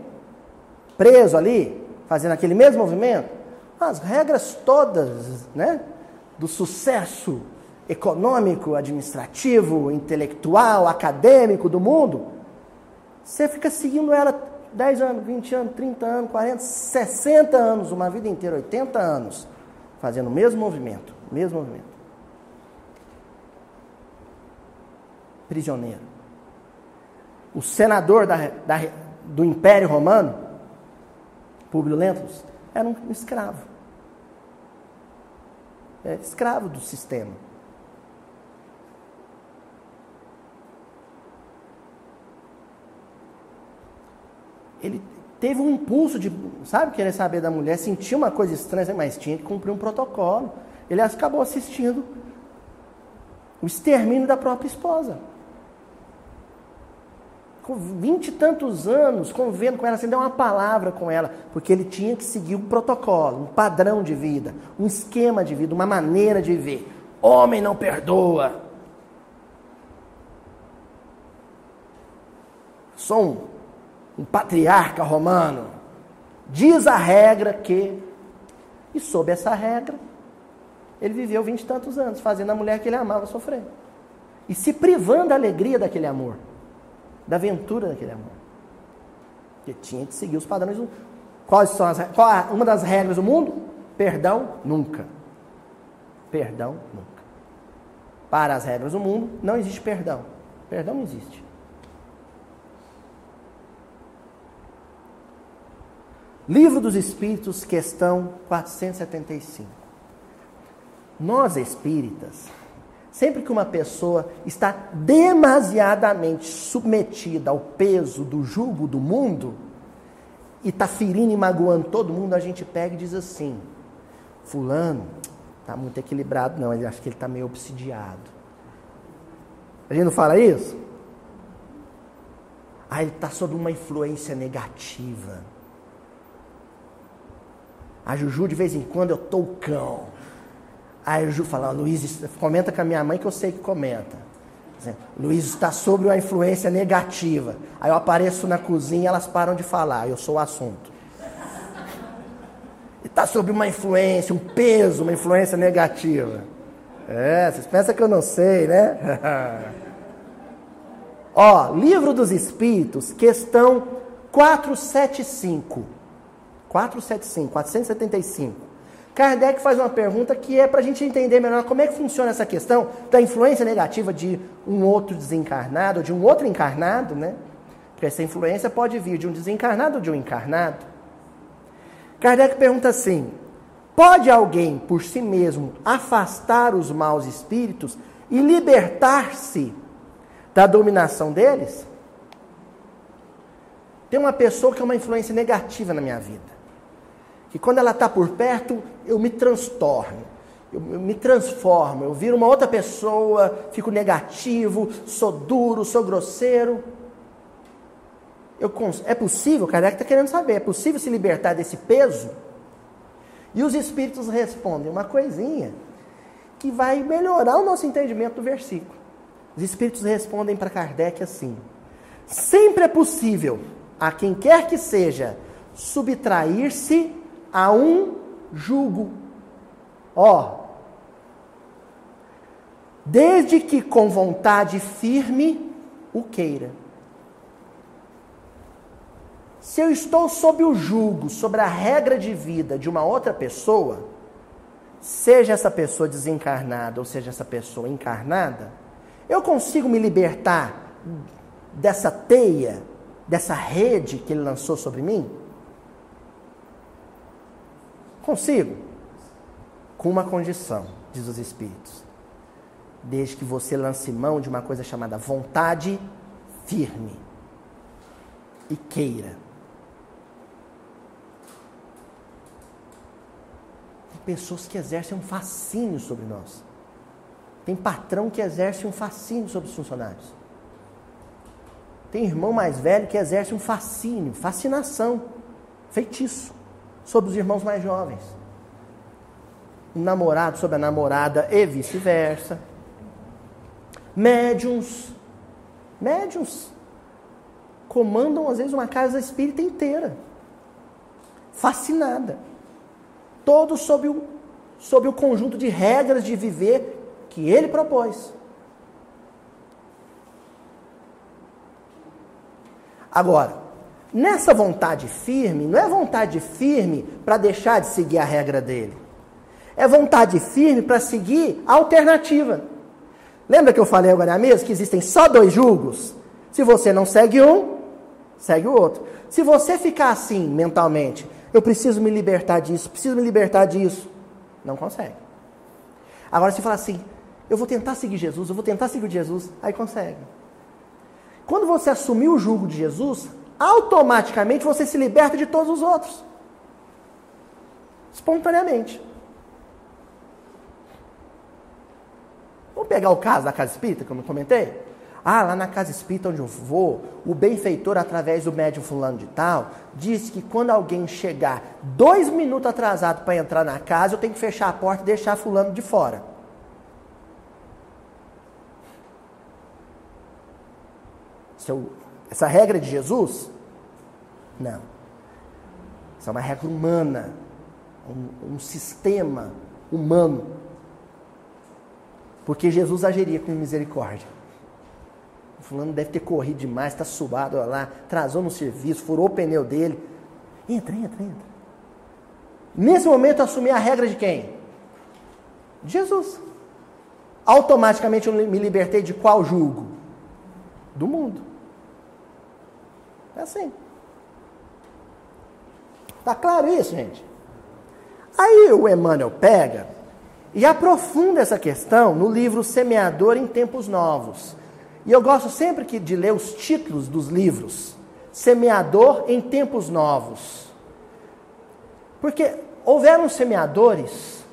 Preso ali, fazendo aquele mesmo movimento? as regras todas né, do sucesso econômico, administrativo, intelectual, acadêmico do mundo, você fica seguindo ela 10 anos, 20 anos, 30 anos, 40, 60 anos, uma vida inteira, 80 anos, fazendo o mesmo movimento, mesmo movimento. Prisioneiro. O senador da, da, do Império Romano, Públio Lentulus, era um escravo é escravo do sistema. Ele teve um impulso de, sabe, querer saber da mulher, sentiu uma coisa estranha, mas tinha que cumprir um protocolo. Ele acabou assistindo o extermínio da própria esposa com vinte e tantos anos convivendo com ela, sem dar uma palavra com ela, porque ele tinha que seguir um protocolo, um padrão de vida, um esquema de vida, uma maneira de viver. Homem não perdoa. Sou um, um patriarca romano. Diz a regra que, e sob essa regra, ele viveu vinte e tantos anos, fazendo a mulher que ele amava sofrer. E se privando da alegria daquele amor da aventura daquele amor. Porque tinha que seguir os padrões do Quais são as, qual é uma das regras do mundo? Perdão nunca. Perdão, nunca. Para as regras do mundo, não existe perdão. Perdão não existe. Livro dos Espíritos, questão 475. Nós espíritas, sempre que uma pessoa está demasiadamente submetida ao peso do jugo do mundo e está ferindo e magoando todo mundo, a gente pega e diz assim: Fulano está muito equilibrado, não, ele acha que ele está meio obsidiado. A gente não fala isso? Ah, ele está sob uma influência negativa. A Juju, de vez em quando, eu tô o cão. Aí a Juju fala, Luiz, comenta com a minha mãe que eu sei que comenta. Luiz está sob uma influência negativa. Aí eu apareço na cozinha elas param de falar, eu sou o assunto. Está sob uma influência, um peso, uma influência negativa. É, vocês pensam que eu não sei, né? Ó, Livro dos Espíritos, questão 475. 475, 475. Kardec faz uma pergunta que é para a gente entender melhor como é que funciona essa questão da influência negativa de um outro desencarnado, de um outro encarnado, né? Porque essa influência pode vir de um desencarnado ou de um encarnado. Kardec pergunta assim: pode alguém por si mesmo afastar os maus espíritos e libertar-se da dominação deles? Tem uma pessoa que é uma influência negativa na minha vida que quando ela está por perto, eu me transtorno, eu, me transformo, eu viro uma outra pessoa, fico negativo, sou duro, sou grosseiro. Eu, é possível, o Kardec está querendo saber, é possível se libertar desse peso? E os espíritos respondem uma coisinha que vai melhorar o nosso entendimento do versículo. Os espíritos respondem para Kardec assim: sempre é possível a quem quer que seja subtrair-se a um jugo. Ó, desde que com vontade firme o queira. Se eu estou sob o jugo, sobre a regra de vida de uma outra pessoa, seja essa pessoa desencarnada ou seja essa pessoa encarnada, eu consigo me libertar dessa teia, dessa rede que ele lançou sobre mim? Consigo. Com uma condição, diz os Espíritos. Desde que você lance mão de uma coisa chamada vontade firme e queira. Tem pessoas que exercem um fascínio sobre nós. Tem patrão que exerce um fascínio sobre os funcionários. Tem irmão mais velho que exerce um fascínio, fascinação, feitiço sobre os irmãos mais jovens. Um namorado sobre a namorada e vice-versa. Médiums. Médiums comandam, às vezes, uma casa espírita inteira. Fascinada. Todos sob o, sob o conjunto de regras de viver que ele propôs. Agora, Nessa vontade firme, não é vontade firme para deixar de seguir a regra dele. É vontade firme para seguir a alternativa. Lembra que eu falei agora mesmo que existem só dois julgos? Se você não segue um, segue o outro. Se você ficar assim mentalmente, eu preciso me libertar disso, preciso me libertar disso, não consegue. Agora, se falar assim, eu vou tentar seguir Jesus, eu vou tentar seguir Jesus, aí consegue. Quando você assumir o jugo de Jesus, automaticamente você se liberta de todos os outros. Espontaneamente. Vamos pegar o caso da casa espírita, como eu comentei? Ah, lá na casa espírita onde eu vou, o benfeitor, através do médium fulano de tal, disse que quando alguém chegar dois minutos atrasado para entrar na casa, eu tenho que fechar a porta e deixar fulano de fora. Se eu essa regra de Jesus? Não. Isso é uma regra humana, um, um sistema humano. Porque Jesus agiria com misericórdia. O fulano deve ter corrido demais, está subado lá, atrasou no serviço, furou o pneu dele. Entra, entra, entra. Nesse momento, assumir a regra de quem? Jesus. Automaticamente eu me libertei de qual jugo? Do mundo. É assim. Tá claro isso, gente? Aí o Emmanuel pega e aprofunda essa questão no livro Semeador em Tempos Novos. E eu gosto sempre que de ler os títulos dos livros. Semeador em Tempos Novos. Porque houveram semeadores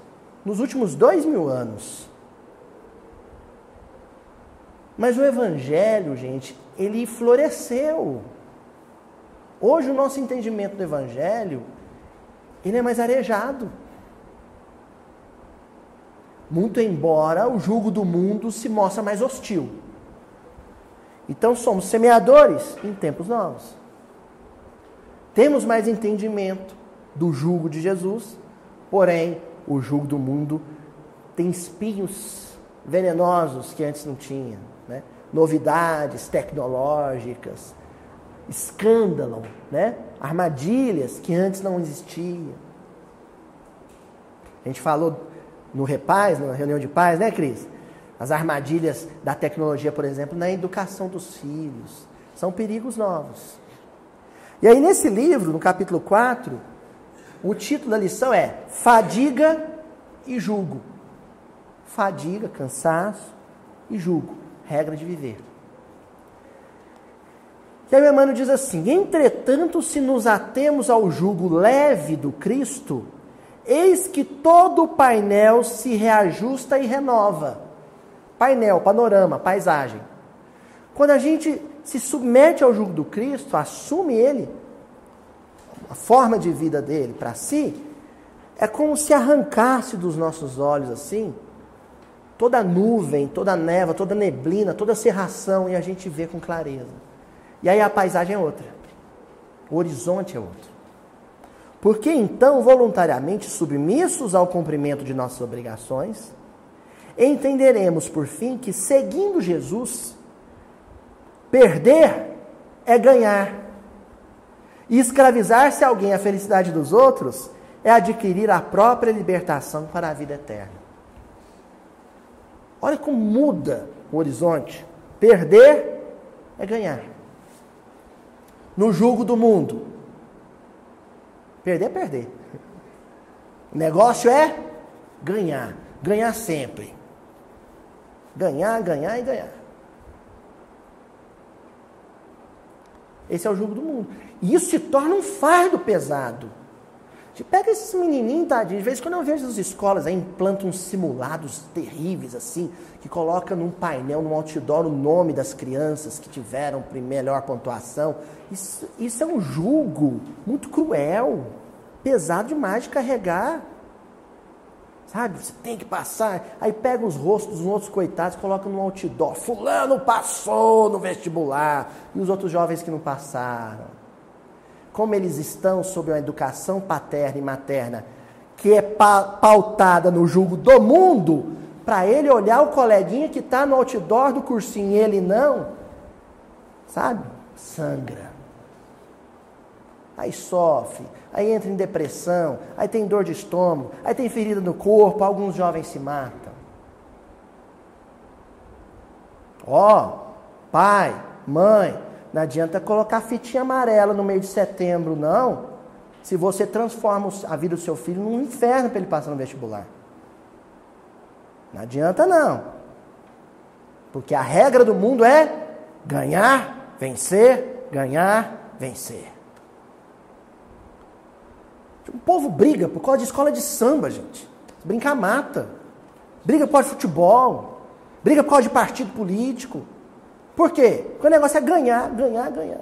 nos últimos dois mil anos. Mas o Evangelho, gente, ele floresceu. Hoje o nosso entendimento do Evangelho, ele é mais arejado. Muito embora o jugo do mundo se mostre mais hostil. Então somos semeadores em tempos novos. Temos mais entendimento do jugo de Jesus, porém o jugo do mundo tem espinhos venenosos que antes não tinha, né? novidades tecnológicas, escândalo, né? armadilhas que antes não existiam. A gente falou no Repaz, na reunião de paz, né, Cris? As armadilhas da tecnologia, por exemplo, na educação dos filhos. São perigos novos. E aí, nesse livro, no capítulo 4, o título da lição é Fadiga e Julgo. Fadiga, cansaço e julgo. Regra de viver. E aí o Emmanuel diz assim: Entretanto, se nos atemos ao jugo leve do Cristo, eis que todo o painel se reajusta e renova. Painel, panorama, paisagem. Quando a gente se submete ao jugo do Cristo, assume ele, a forma de vida dele para si, é como se arrancasse dos nossos olhos assim toda nuvem, toda neva, toda neblina, toda serração e a gente vê com clareza. E aí a paisagem é outra. O horizonte é outro. Porque então, voluntariamente submissos ao cumprimento de nossas obrigações, entenderemos por fim que seguindo Jesus, perder é ganhar. E escravizar-se alguém à felicidade dos outros é adquirir a própria libertação para a vida eterna. Olha como muda o horizonte. Perder é ganhar no jugo do mundo. Perder é perder. O negócio é ganhar. Ganhar sempre. Ganhar, ganhar e ganhar. Esse é o jugo do mundo. E isso se torna um fardo pesado. Pega esses menininhos, tadinhos, de vez em quando eu vejo as escolas aí implantam uns simulados terríveis assim, que coloca num painel, num outdoor o nome das crianças que tiveram melhor pontuação. Isso, isso é um julgo muito cruel, pesado demais de carregar. Sabe, você tem que passar. Aí pega os rostos dos outros coitados, coloca no outdoor. Fulano passou no vestibular. E os outros jovens que não passaram como eles estão sob uma educação paterna e materna que é pautada no julgo do mundo, para ele olhar o coleguinha que está no outdoor do cursinho e ele não, sabe? Sangra. Aí sofre, aí entra em depressão, aí tem dor de estômago, aí tem ferida no corpo, alguns jovens se matam. Ó, oh, pai, mãe, não adianta colocar fitinha amarela no meio de setembro, não. Se você transforma a vida do seu filho num inferno para ele passar no vestibular. Não adianta não. Porque a regra do mundo é ganhar, vencer, ganhar, vencer. O povo briga por causa de escola de samba, gente. Brincar mata. Briga por causa de futebol. Briga por causa de partido político. Por quê? Porque o negócio é ganhar, ganhar, ganhar.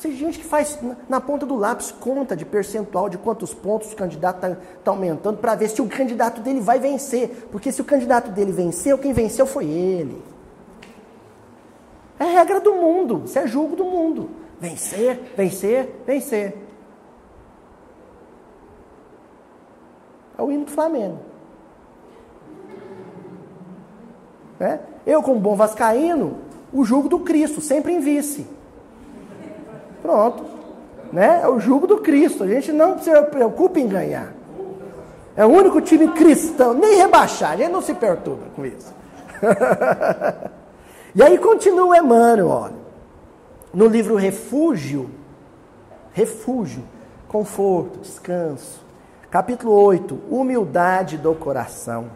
Tem gente que faz na ponta do lápis conta de percentual de quantos pontos o candidato está tá aumentando para ver se o candidato dele vai vencer. Porque se o candidato dele venceu, quem venceu foi ele. É regra do mundo, isso é julgo do mundo. Vencer, vencer, vencer. É o hino do Flamengo. É? Eu, como bom vascaíno, o jugo do Cristo, sempre em vice. Pronto. Né? É o jugo do Cristo. A gente não se preocupa em ganhar. É o único time cristão, nem rebaixar, a gente não se perturba com isso. e aí continua Emmanuel, olha. No livro Refúgio, refúgio, conforto, descanso. Capítulo 8, humildade do coração.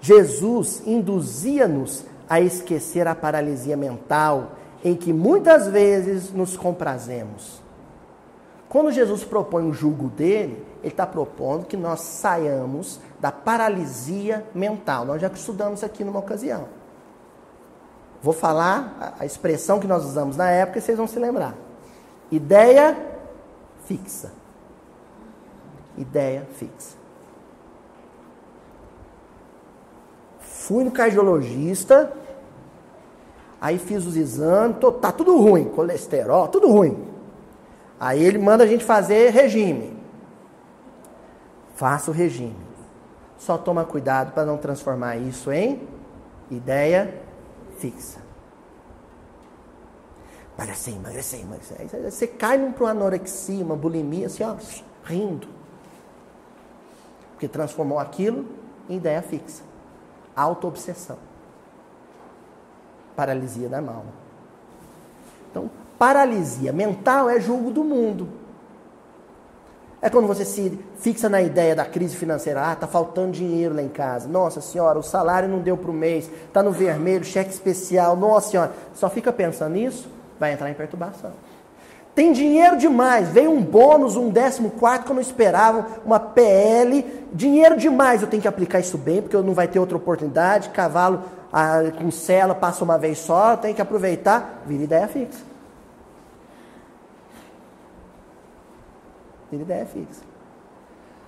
Jesus induzia-nos a esquecer a paralisia mental em que muitas vezes nos comprazemos. Quando Jesus propõe o jugo dele, ele está propondo que nós saiamos da paralisia mental. Nós já estudamos aqui numa ocasião. Vou falar a expressão que nós usamos na época e vocês vão se lembrar. Ideia fixa. Ideia fixa. Fui no cardiologista, aí fiz os exames, tô, tá tudo ruim, colesterol, tudo ruim. Aí ele manda a gente fazer regime. Faça o regime. Só toma cuidado para não transformar isso em ideia fixa. Emagrecer, emagrecer, emagrecer. Aí você cai para uma anorexia, uma bulimia, assim, ó, rindo. Porque transformou aquilo em ideia fixa. Autoobsessão. Paralisia da alma. Então, paralisia mental é julgo do mundo. É quando você se fixa na ideia da crise financeira. Ah, tá faltando dinheiro lá em casa. Nossa senhora, o salário não deu para o mês. Tá no vermelho, cheque especial. Nossa senhora. Só fica pensando nisso, vai entrar em perturbação. Tem dinheiro demais. Veio um bônus, um décimo quarto que eu não esperava, uma PL. Dinheiro demais. Eu tenho que aplicar isso bem, porque eu não vai ter outra oportunidade. Cavalo ah, com cela passa uma vez só, tem que aproveitar. Vira ideia fixa. Vira ideia fixa.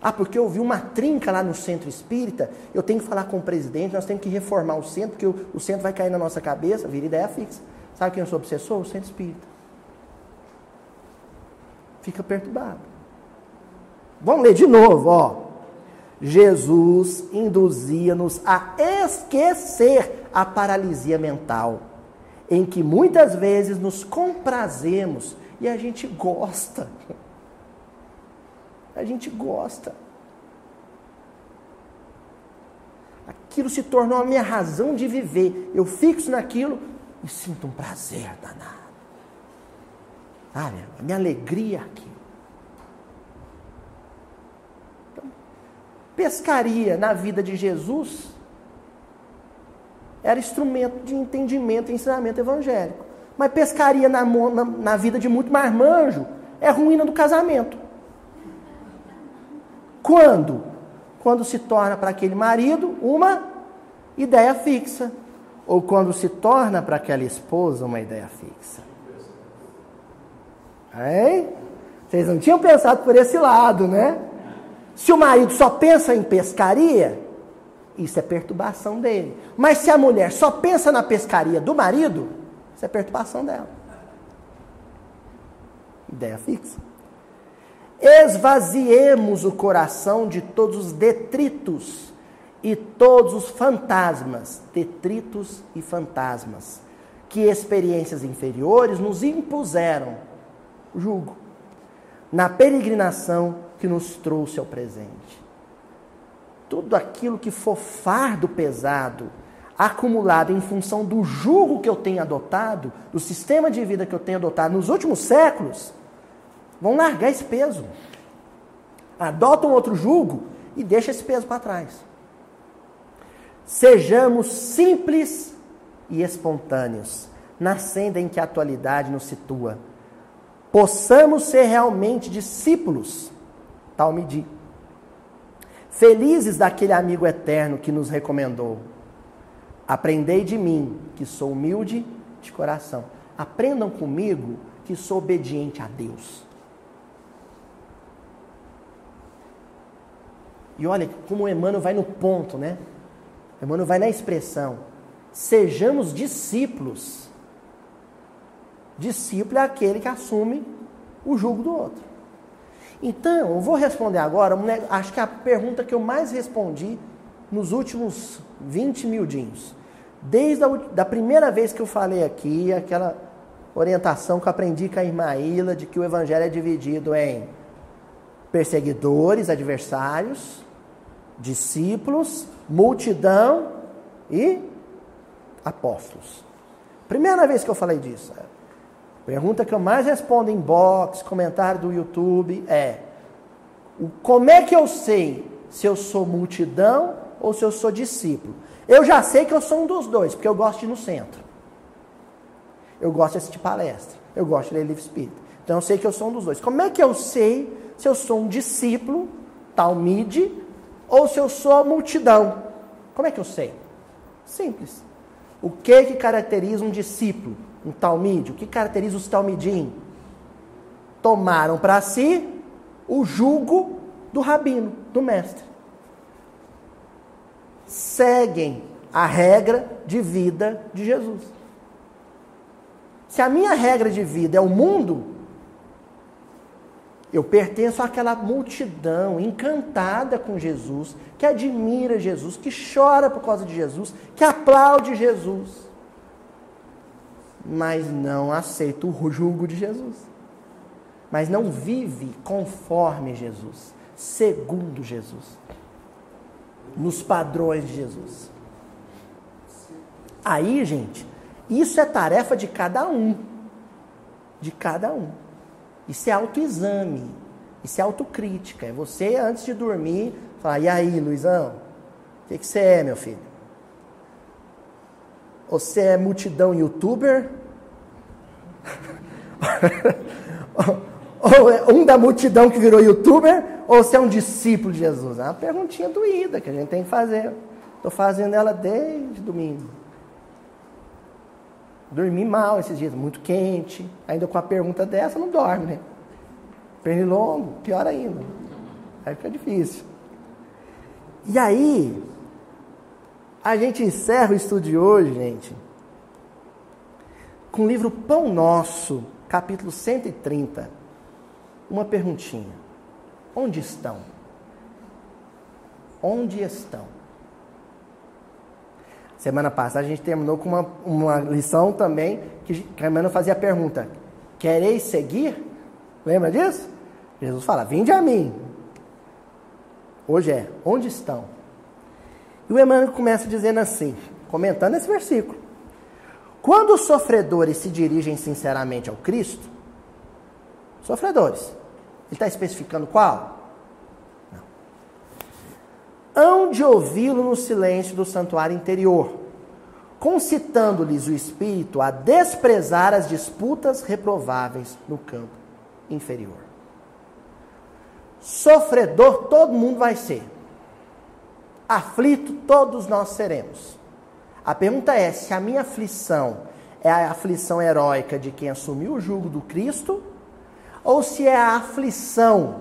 Ah, porque eu vi uma trinca lá no centro espírita, eu tenho que falar com o presidente, nós temos que reformar o centro, porque o, o centro vai cair na nossa cabeça, vira ideia fixa. Sabe quem eu sou obsessor? O centro espírita fica perturbado. Vamos ler de novo, ó. Jesus induzia-nos a esquecer a paralisia mental, em que muitas vezes nos comprazemos e a gente gosta. A gente gosta. Aquilo se tornou a minha razão de viver. Eu fixo naquilo e sinto um prazer danado. Sabe? A minha alegria aqui. Então, pescaria na vida de Jesus era instrumento de entendimento e ensinamento evangélico. Mas pescaria na, na, na vida de muito marmanjo é ruína do casamento. Quando? Quando se torna para aquele marido uma ideia fixa. Ou quando se torna para aquela esposa uma ideia fixa. Hein? Vocês não tinham pensado por esse lado, né? Se o marido só pensa em pescaria, isso é perturbação dele. Mas se a mulher só pensa na pescaria do marido, isso é perturbação dela. Ideia fixa. Esvaziemos o coração de todos os detritos e todos os fantasmas, detritos e fantasmas, que experiências inferiores nos impuseram julgo, na peregrinação que nos trouxe ao presente. Tudo aquilo que for fardo pesado, acumulado em função do jugo que eu tenho adotado, do sistema de vida que eu tenho adotado nos últimos séculos, vão largar esse peso. Adotam outro jugo e deixa esse peso para trás. Sejamos simples e espontâneos, na senda em que a atualidade nos situa possamos ser realmente discípulos, tal medir. Felizes daquele amigo eterno que nos recomendou. Aprendei de mim, que sou humilde de coração. Aprendam comigo, que sou obediente a Deus. E olha como Emmanuel vai no ponto, né? Emmanuel vai na expressão. Sejamos discípulos Discípulo é aquele que assume o jugo do outro. Então, eu vou responder agora, acho que é a pergunta que eu mais respondi nos últimos 20 mil dias. Desde a da primeira vez que eu falei aqui, aquela orientação que eu aprendi com a irmã Ilha, de que o evangelho é dividido em perseguidores, adversários, discípulos, multidão e apóstolos. Primeira vez que eu falei disso. Pergunta que eu mais respondo em box, comentário do YouTube é: como é que eu sei se eu sou multidão ou se eu sou discípulo? Eu já sei que eu sou um dos dois, porque eu gosto de ir no centro. Eu gosto de assistir palestra. Eu gosto de ler livro espírita. Então eu sei que eu sou um dos dois. Como é que eu sei se eu sou um discípulo, talmide, ou se eu sou multidão? Como é que eu sei? Simples. O que que caracteriza um discípulo, um talmide? O que caracteriza os talmidim? Tomaram para si o jugo do rabino, do mestre. Seguem a regra de vida de Jesus. Se a minha regra de vida é o mundo, eu pertenço àquela multidão encantada com Jesus, que admira Jesus, que chora por causa de Jesus, que aplaude Jesus, mas não aceita o jugo de Jesus. Mas não vive conforme Jesus, segundo Jesus, nos padrões de Jesus. Aí, gente, isso é tarefa de cada um. De cada um. Isso é autoexame, isso é autocrítica. É você, antes de dormir, falar: e aí, Luizão, o que, que você é, meu filho? Você é multidão youtuber? ou é um da multidão que virou youtuber? Ou você é um discípulo de Jesus? É uma perguntinha doída que a gente tem que fazer. Estou fazendo ela desde domingo. Dormi mal esses dias, muito quente. Ainda com a pergunta dessa, não dorme, né? Pernilongo, pior ainda. Aí fica difícil. E aí, a gente encerra o estudo de hoje, gente, com o livro Pão Nosso, capítulo 130. Uma perguntinha. Onde estão? Onde estão? Semana passada a gente terminou com uma, uma lição também que irmã fazia a pergunta: Quereis seguir? Lembra disso? Jesus fala: Vinde a mim. Hoje é: Onde estão? E o Emmanuel começa dizendo assim, comentando esse versículo: Quando os sofredores se dirigem sinceramente ao Cristo, sofredores, ele está especificando qual? hão de ouvi-lo no silêncio do santuário interior, concitando-lhes o espírito a desprezar as disputas reprováveis no campo inferior. Sofredor todo mundo vai ser. Aflito todos nós seremos. A pergunta é se a minha aflição é a aflição heróica de quem assumiu o jugo do Cristo ou se é a aflição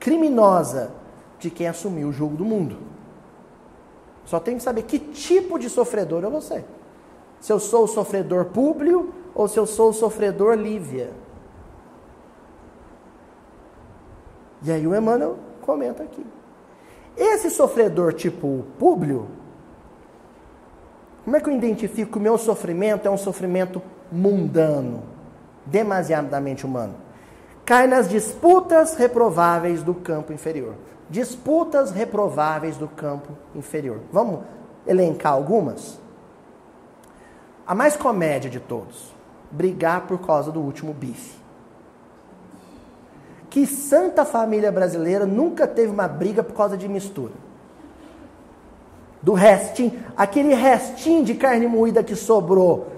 criminosa de quem assumiu o jogo do mundo. Só tem que saber que tipo de sofredor eu vou ser. Se eu sou o sofredor Públio ou se eu sou o sofredor Lívia. E aí o Emmanuel comenta aqui. Esse sofredor tipo Públio, como é que eu identifico que o meu sofrimento é um sofrimento mundano, demasiadamente humano? Cai nas disputas reprováveis do campo inferior disputas reprováveis do campo inferior. Vamos elencar algumas? A mais comédia de todos, brigar por causa do último bife. Que santa família brasileira nunca teve uma briga por causa de mistura? Do restinho, aquele restinho de carne moída que sobrou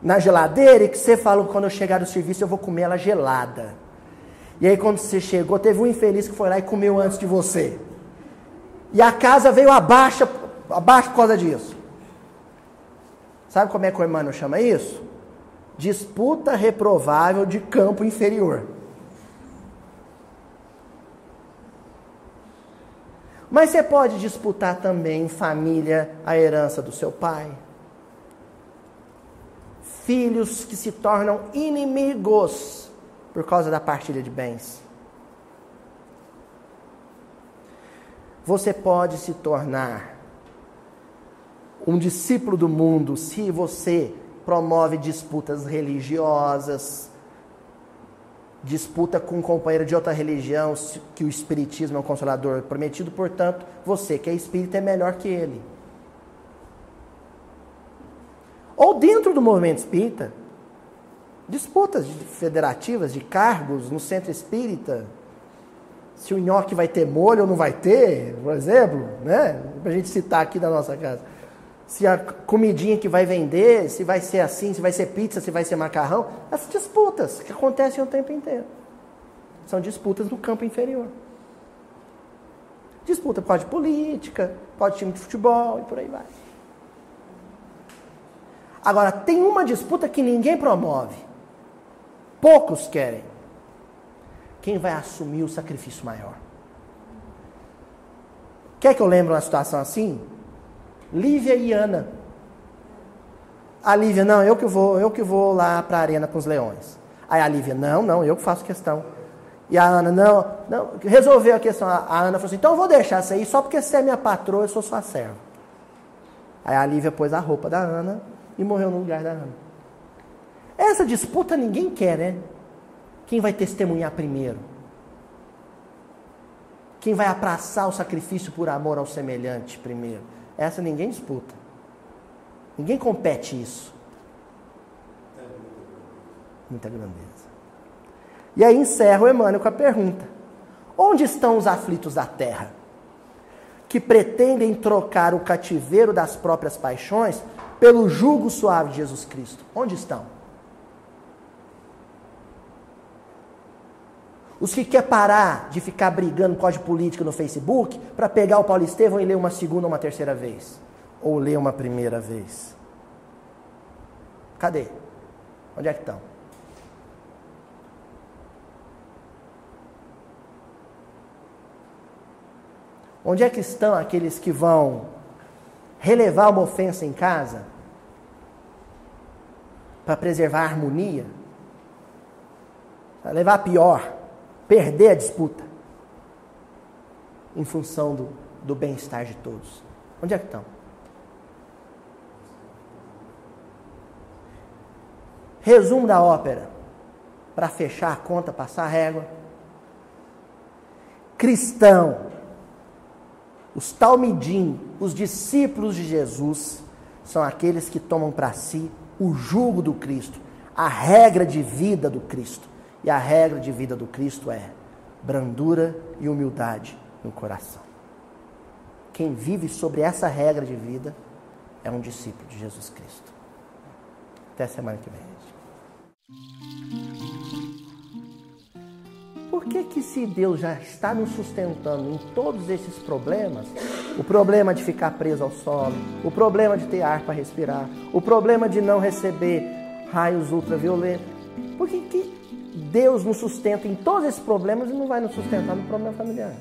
na geladeira e que você falou quando eu chegar do serviço eu vou comer ela gelada. E aí, quando você chegou, teve um infeliz que foi lá e comeu antes de você. E a casa veio abaixo, abaixo por causa disso. Sabe como é que o Emmanuel chama isso? Disputa reprovável de campo inferior. Mas você pode disputar também família a herança do seu pai. Filhos que se tornam inimigos por causa da partilha de bens. Você pode se tornar um discípulo do mundo se você promove disputas religiosas, disputa com um companheiro de outra religião que o espiritismo é um consolador prometido, portanto, você que é espírita é melhor que ele. Ou dentro do movimento espírita, disputas federativas de cargos no centro espírita, se o nhoque vai ter molho ou não vai ter, por exemplo, né? Pra gente citar aqui da nossa casa. Se a comidinha que vai vender, se vai ser assim, se vai ser pizza, se vai ser macarrão. As disputas que acontecem o tempo inteiro. São disputas do campo inferior. Disputa pode política, pode time de futebol e por aí vai. Agora, tem uma disputa que ninguém promove. Poucos querem. Quem vai assumir o sacrifício maior? Quer que eu lembre uma situação assim? Lívia e Ana. A Lívia, não, eu que vou, eu que vou lá para a arena com os leões. Aí a Lívia, não, não, eu que faço questão. E a Ana, não, não, resolveu a questão. A Ana falou assim, então eu vou deixar isso aí, só porque você é minha patroa, eu sou sua serva. Aí a Lívia pôs a roupa da Ana e morreu no lugar da Ana. Essa disputa ninguém quer, né? Quem vai testemunhar primeiro? Quem vai abraçar o sacrifício por amor ao semelhante primeiro? Essa ninguém disputa. Ninguém compete isso. Muita grandeza. E aí encerra o Emmanuel com a pergunta: Onde estão os aflitos da terra? Que pretendem trocar o cativeiro das próprias paixões pelo jugo suave de Jesus Cristo. Onde estão? Os que quer parar de ficar brigando com código política no Facebook para pegar o Paulo Estevão e ler uma segunda ou uma terceira vez. Ou ler uma primeira vez. Cadê? Onde é que estão? Onde é que estão aqueles que vão relevar uma ofensa em casa para preservar a harmonia? Para levar a pior? Perder a disputa em função do, do bem-estar de todos. Onde é que estão? Resumo da ópera, para fechar a conta, passar a régua. Cristão, os talmidim, os discípulos de Jesus, são aqueles que tomam para si o jugo do Cristo, a regra de vida do Cristo. E a regra de vida do Cristo é brandura e humildade no coração. Quem vive sobre essa regra de vida é um discípulo de Jesus Cristo. Até semana que vem. Por que que se Deus já está nos sustentando em todos esses problemas, o problema de ficar preso ao solo, o problema de ter ar para respirar, o problema de não receber raios ultravioletos, por que que Deus nos sustenta em todos esses problemas e não vai nos sustentar no problema familiar.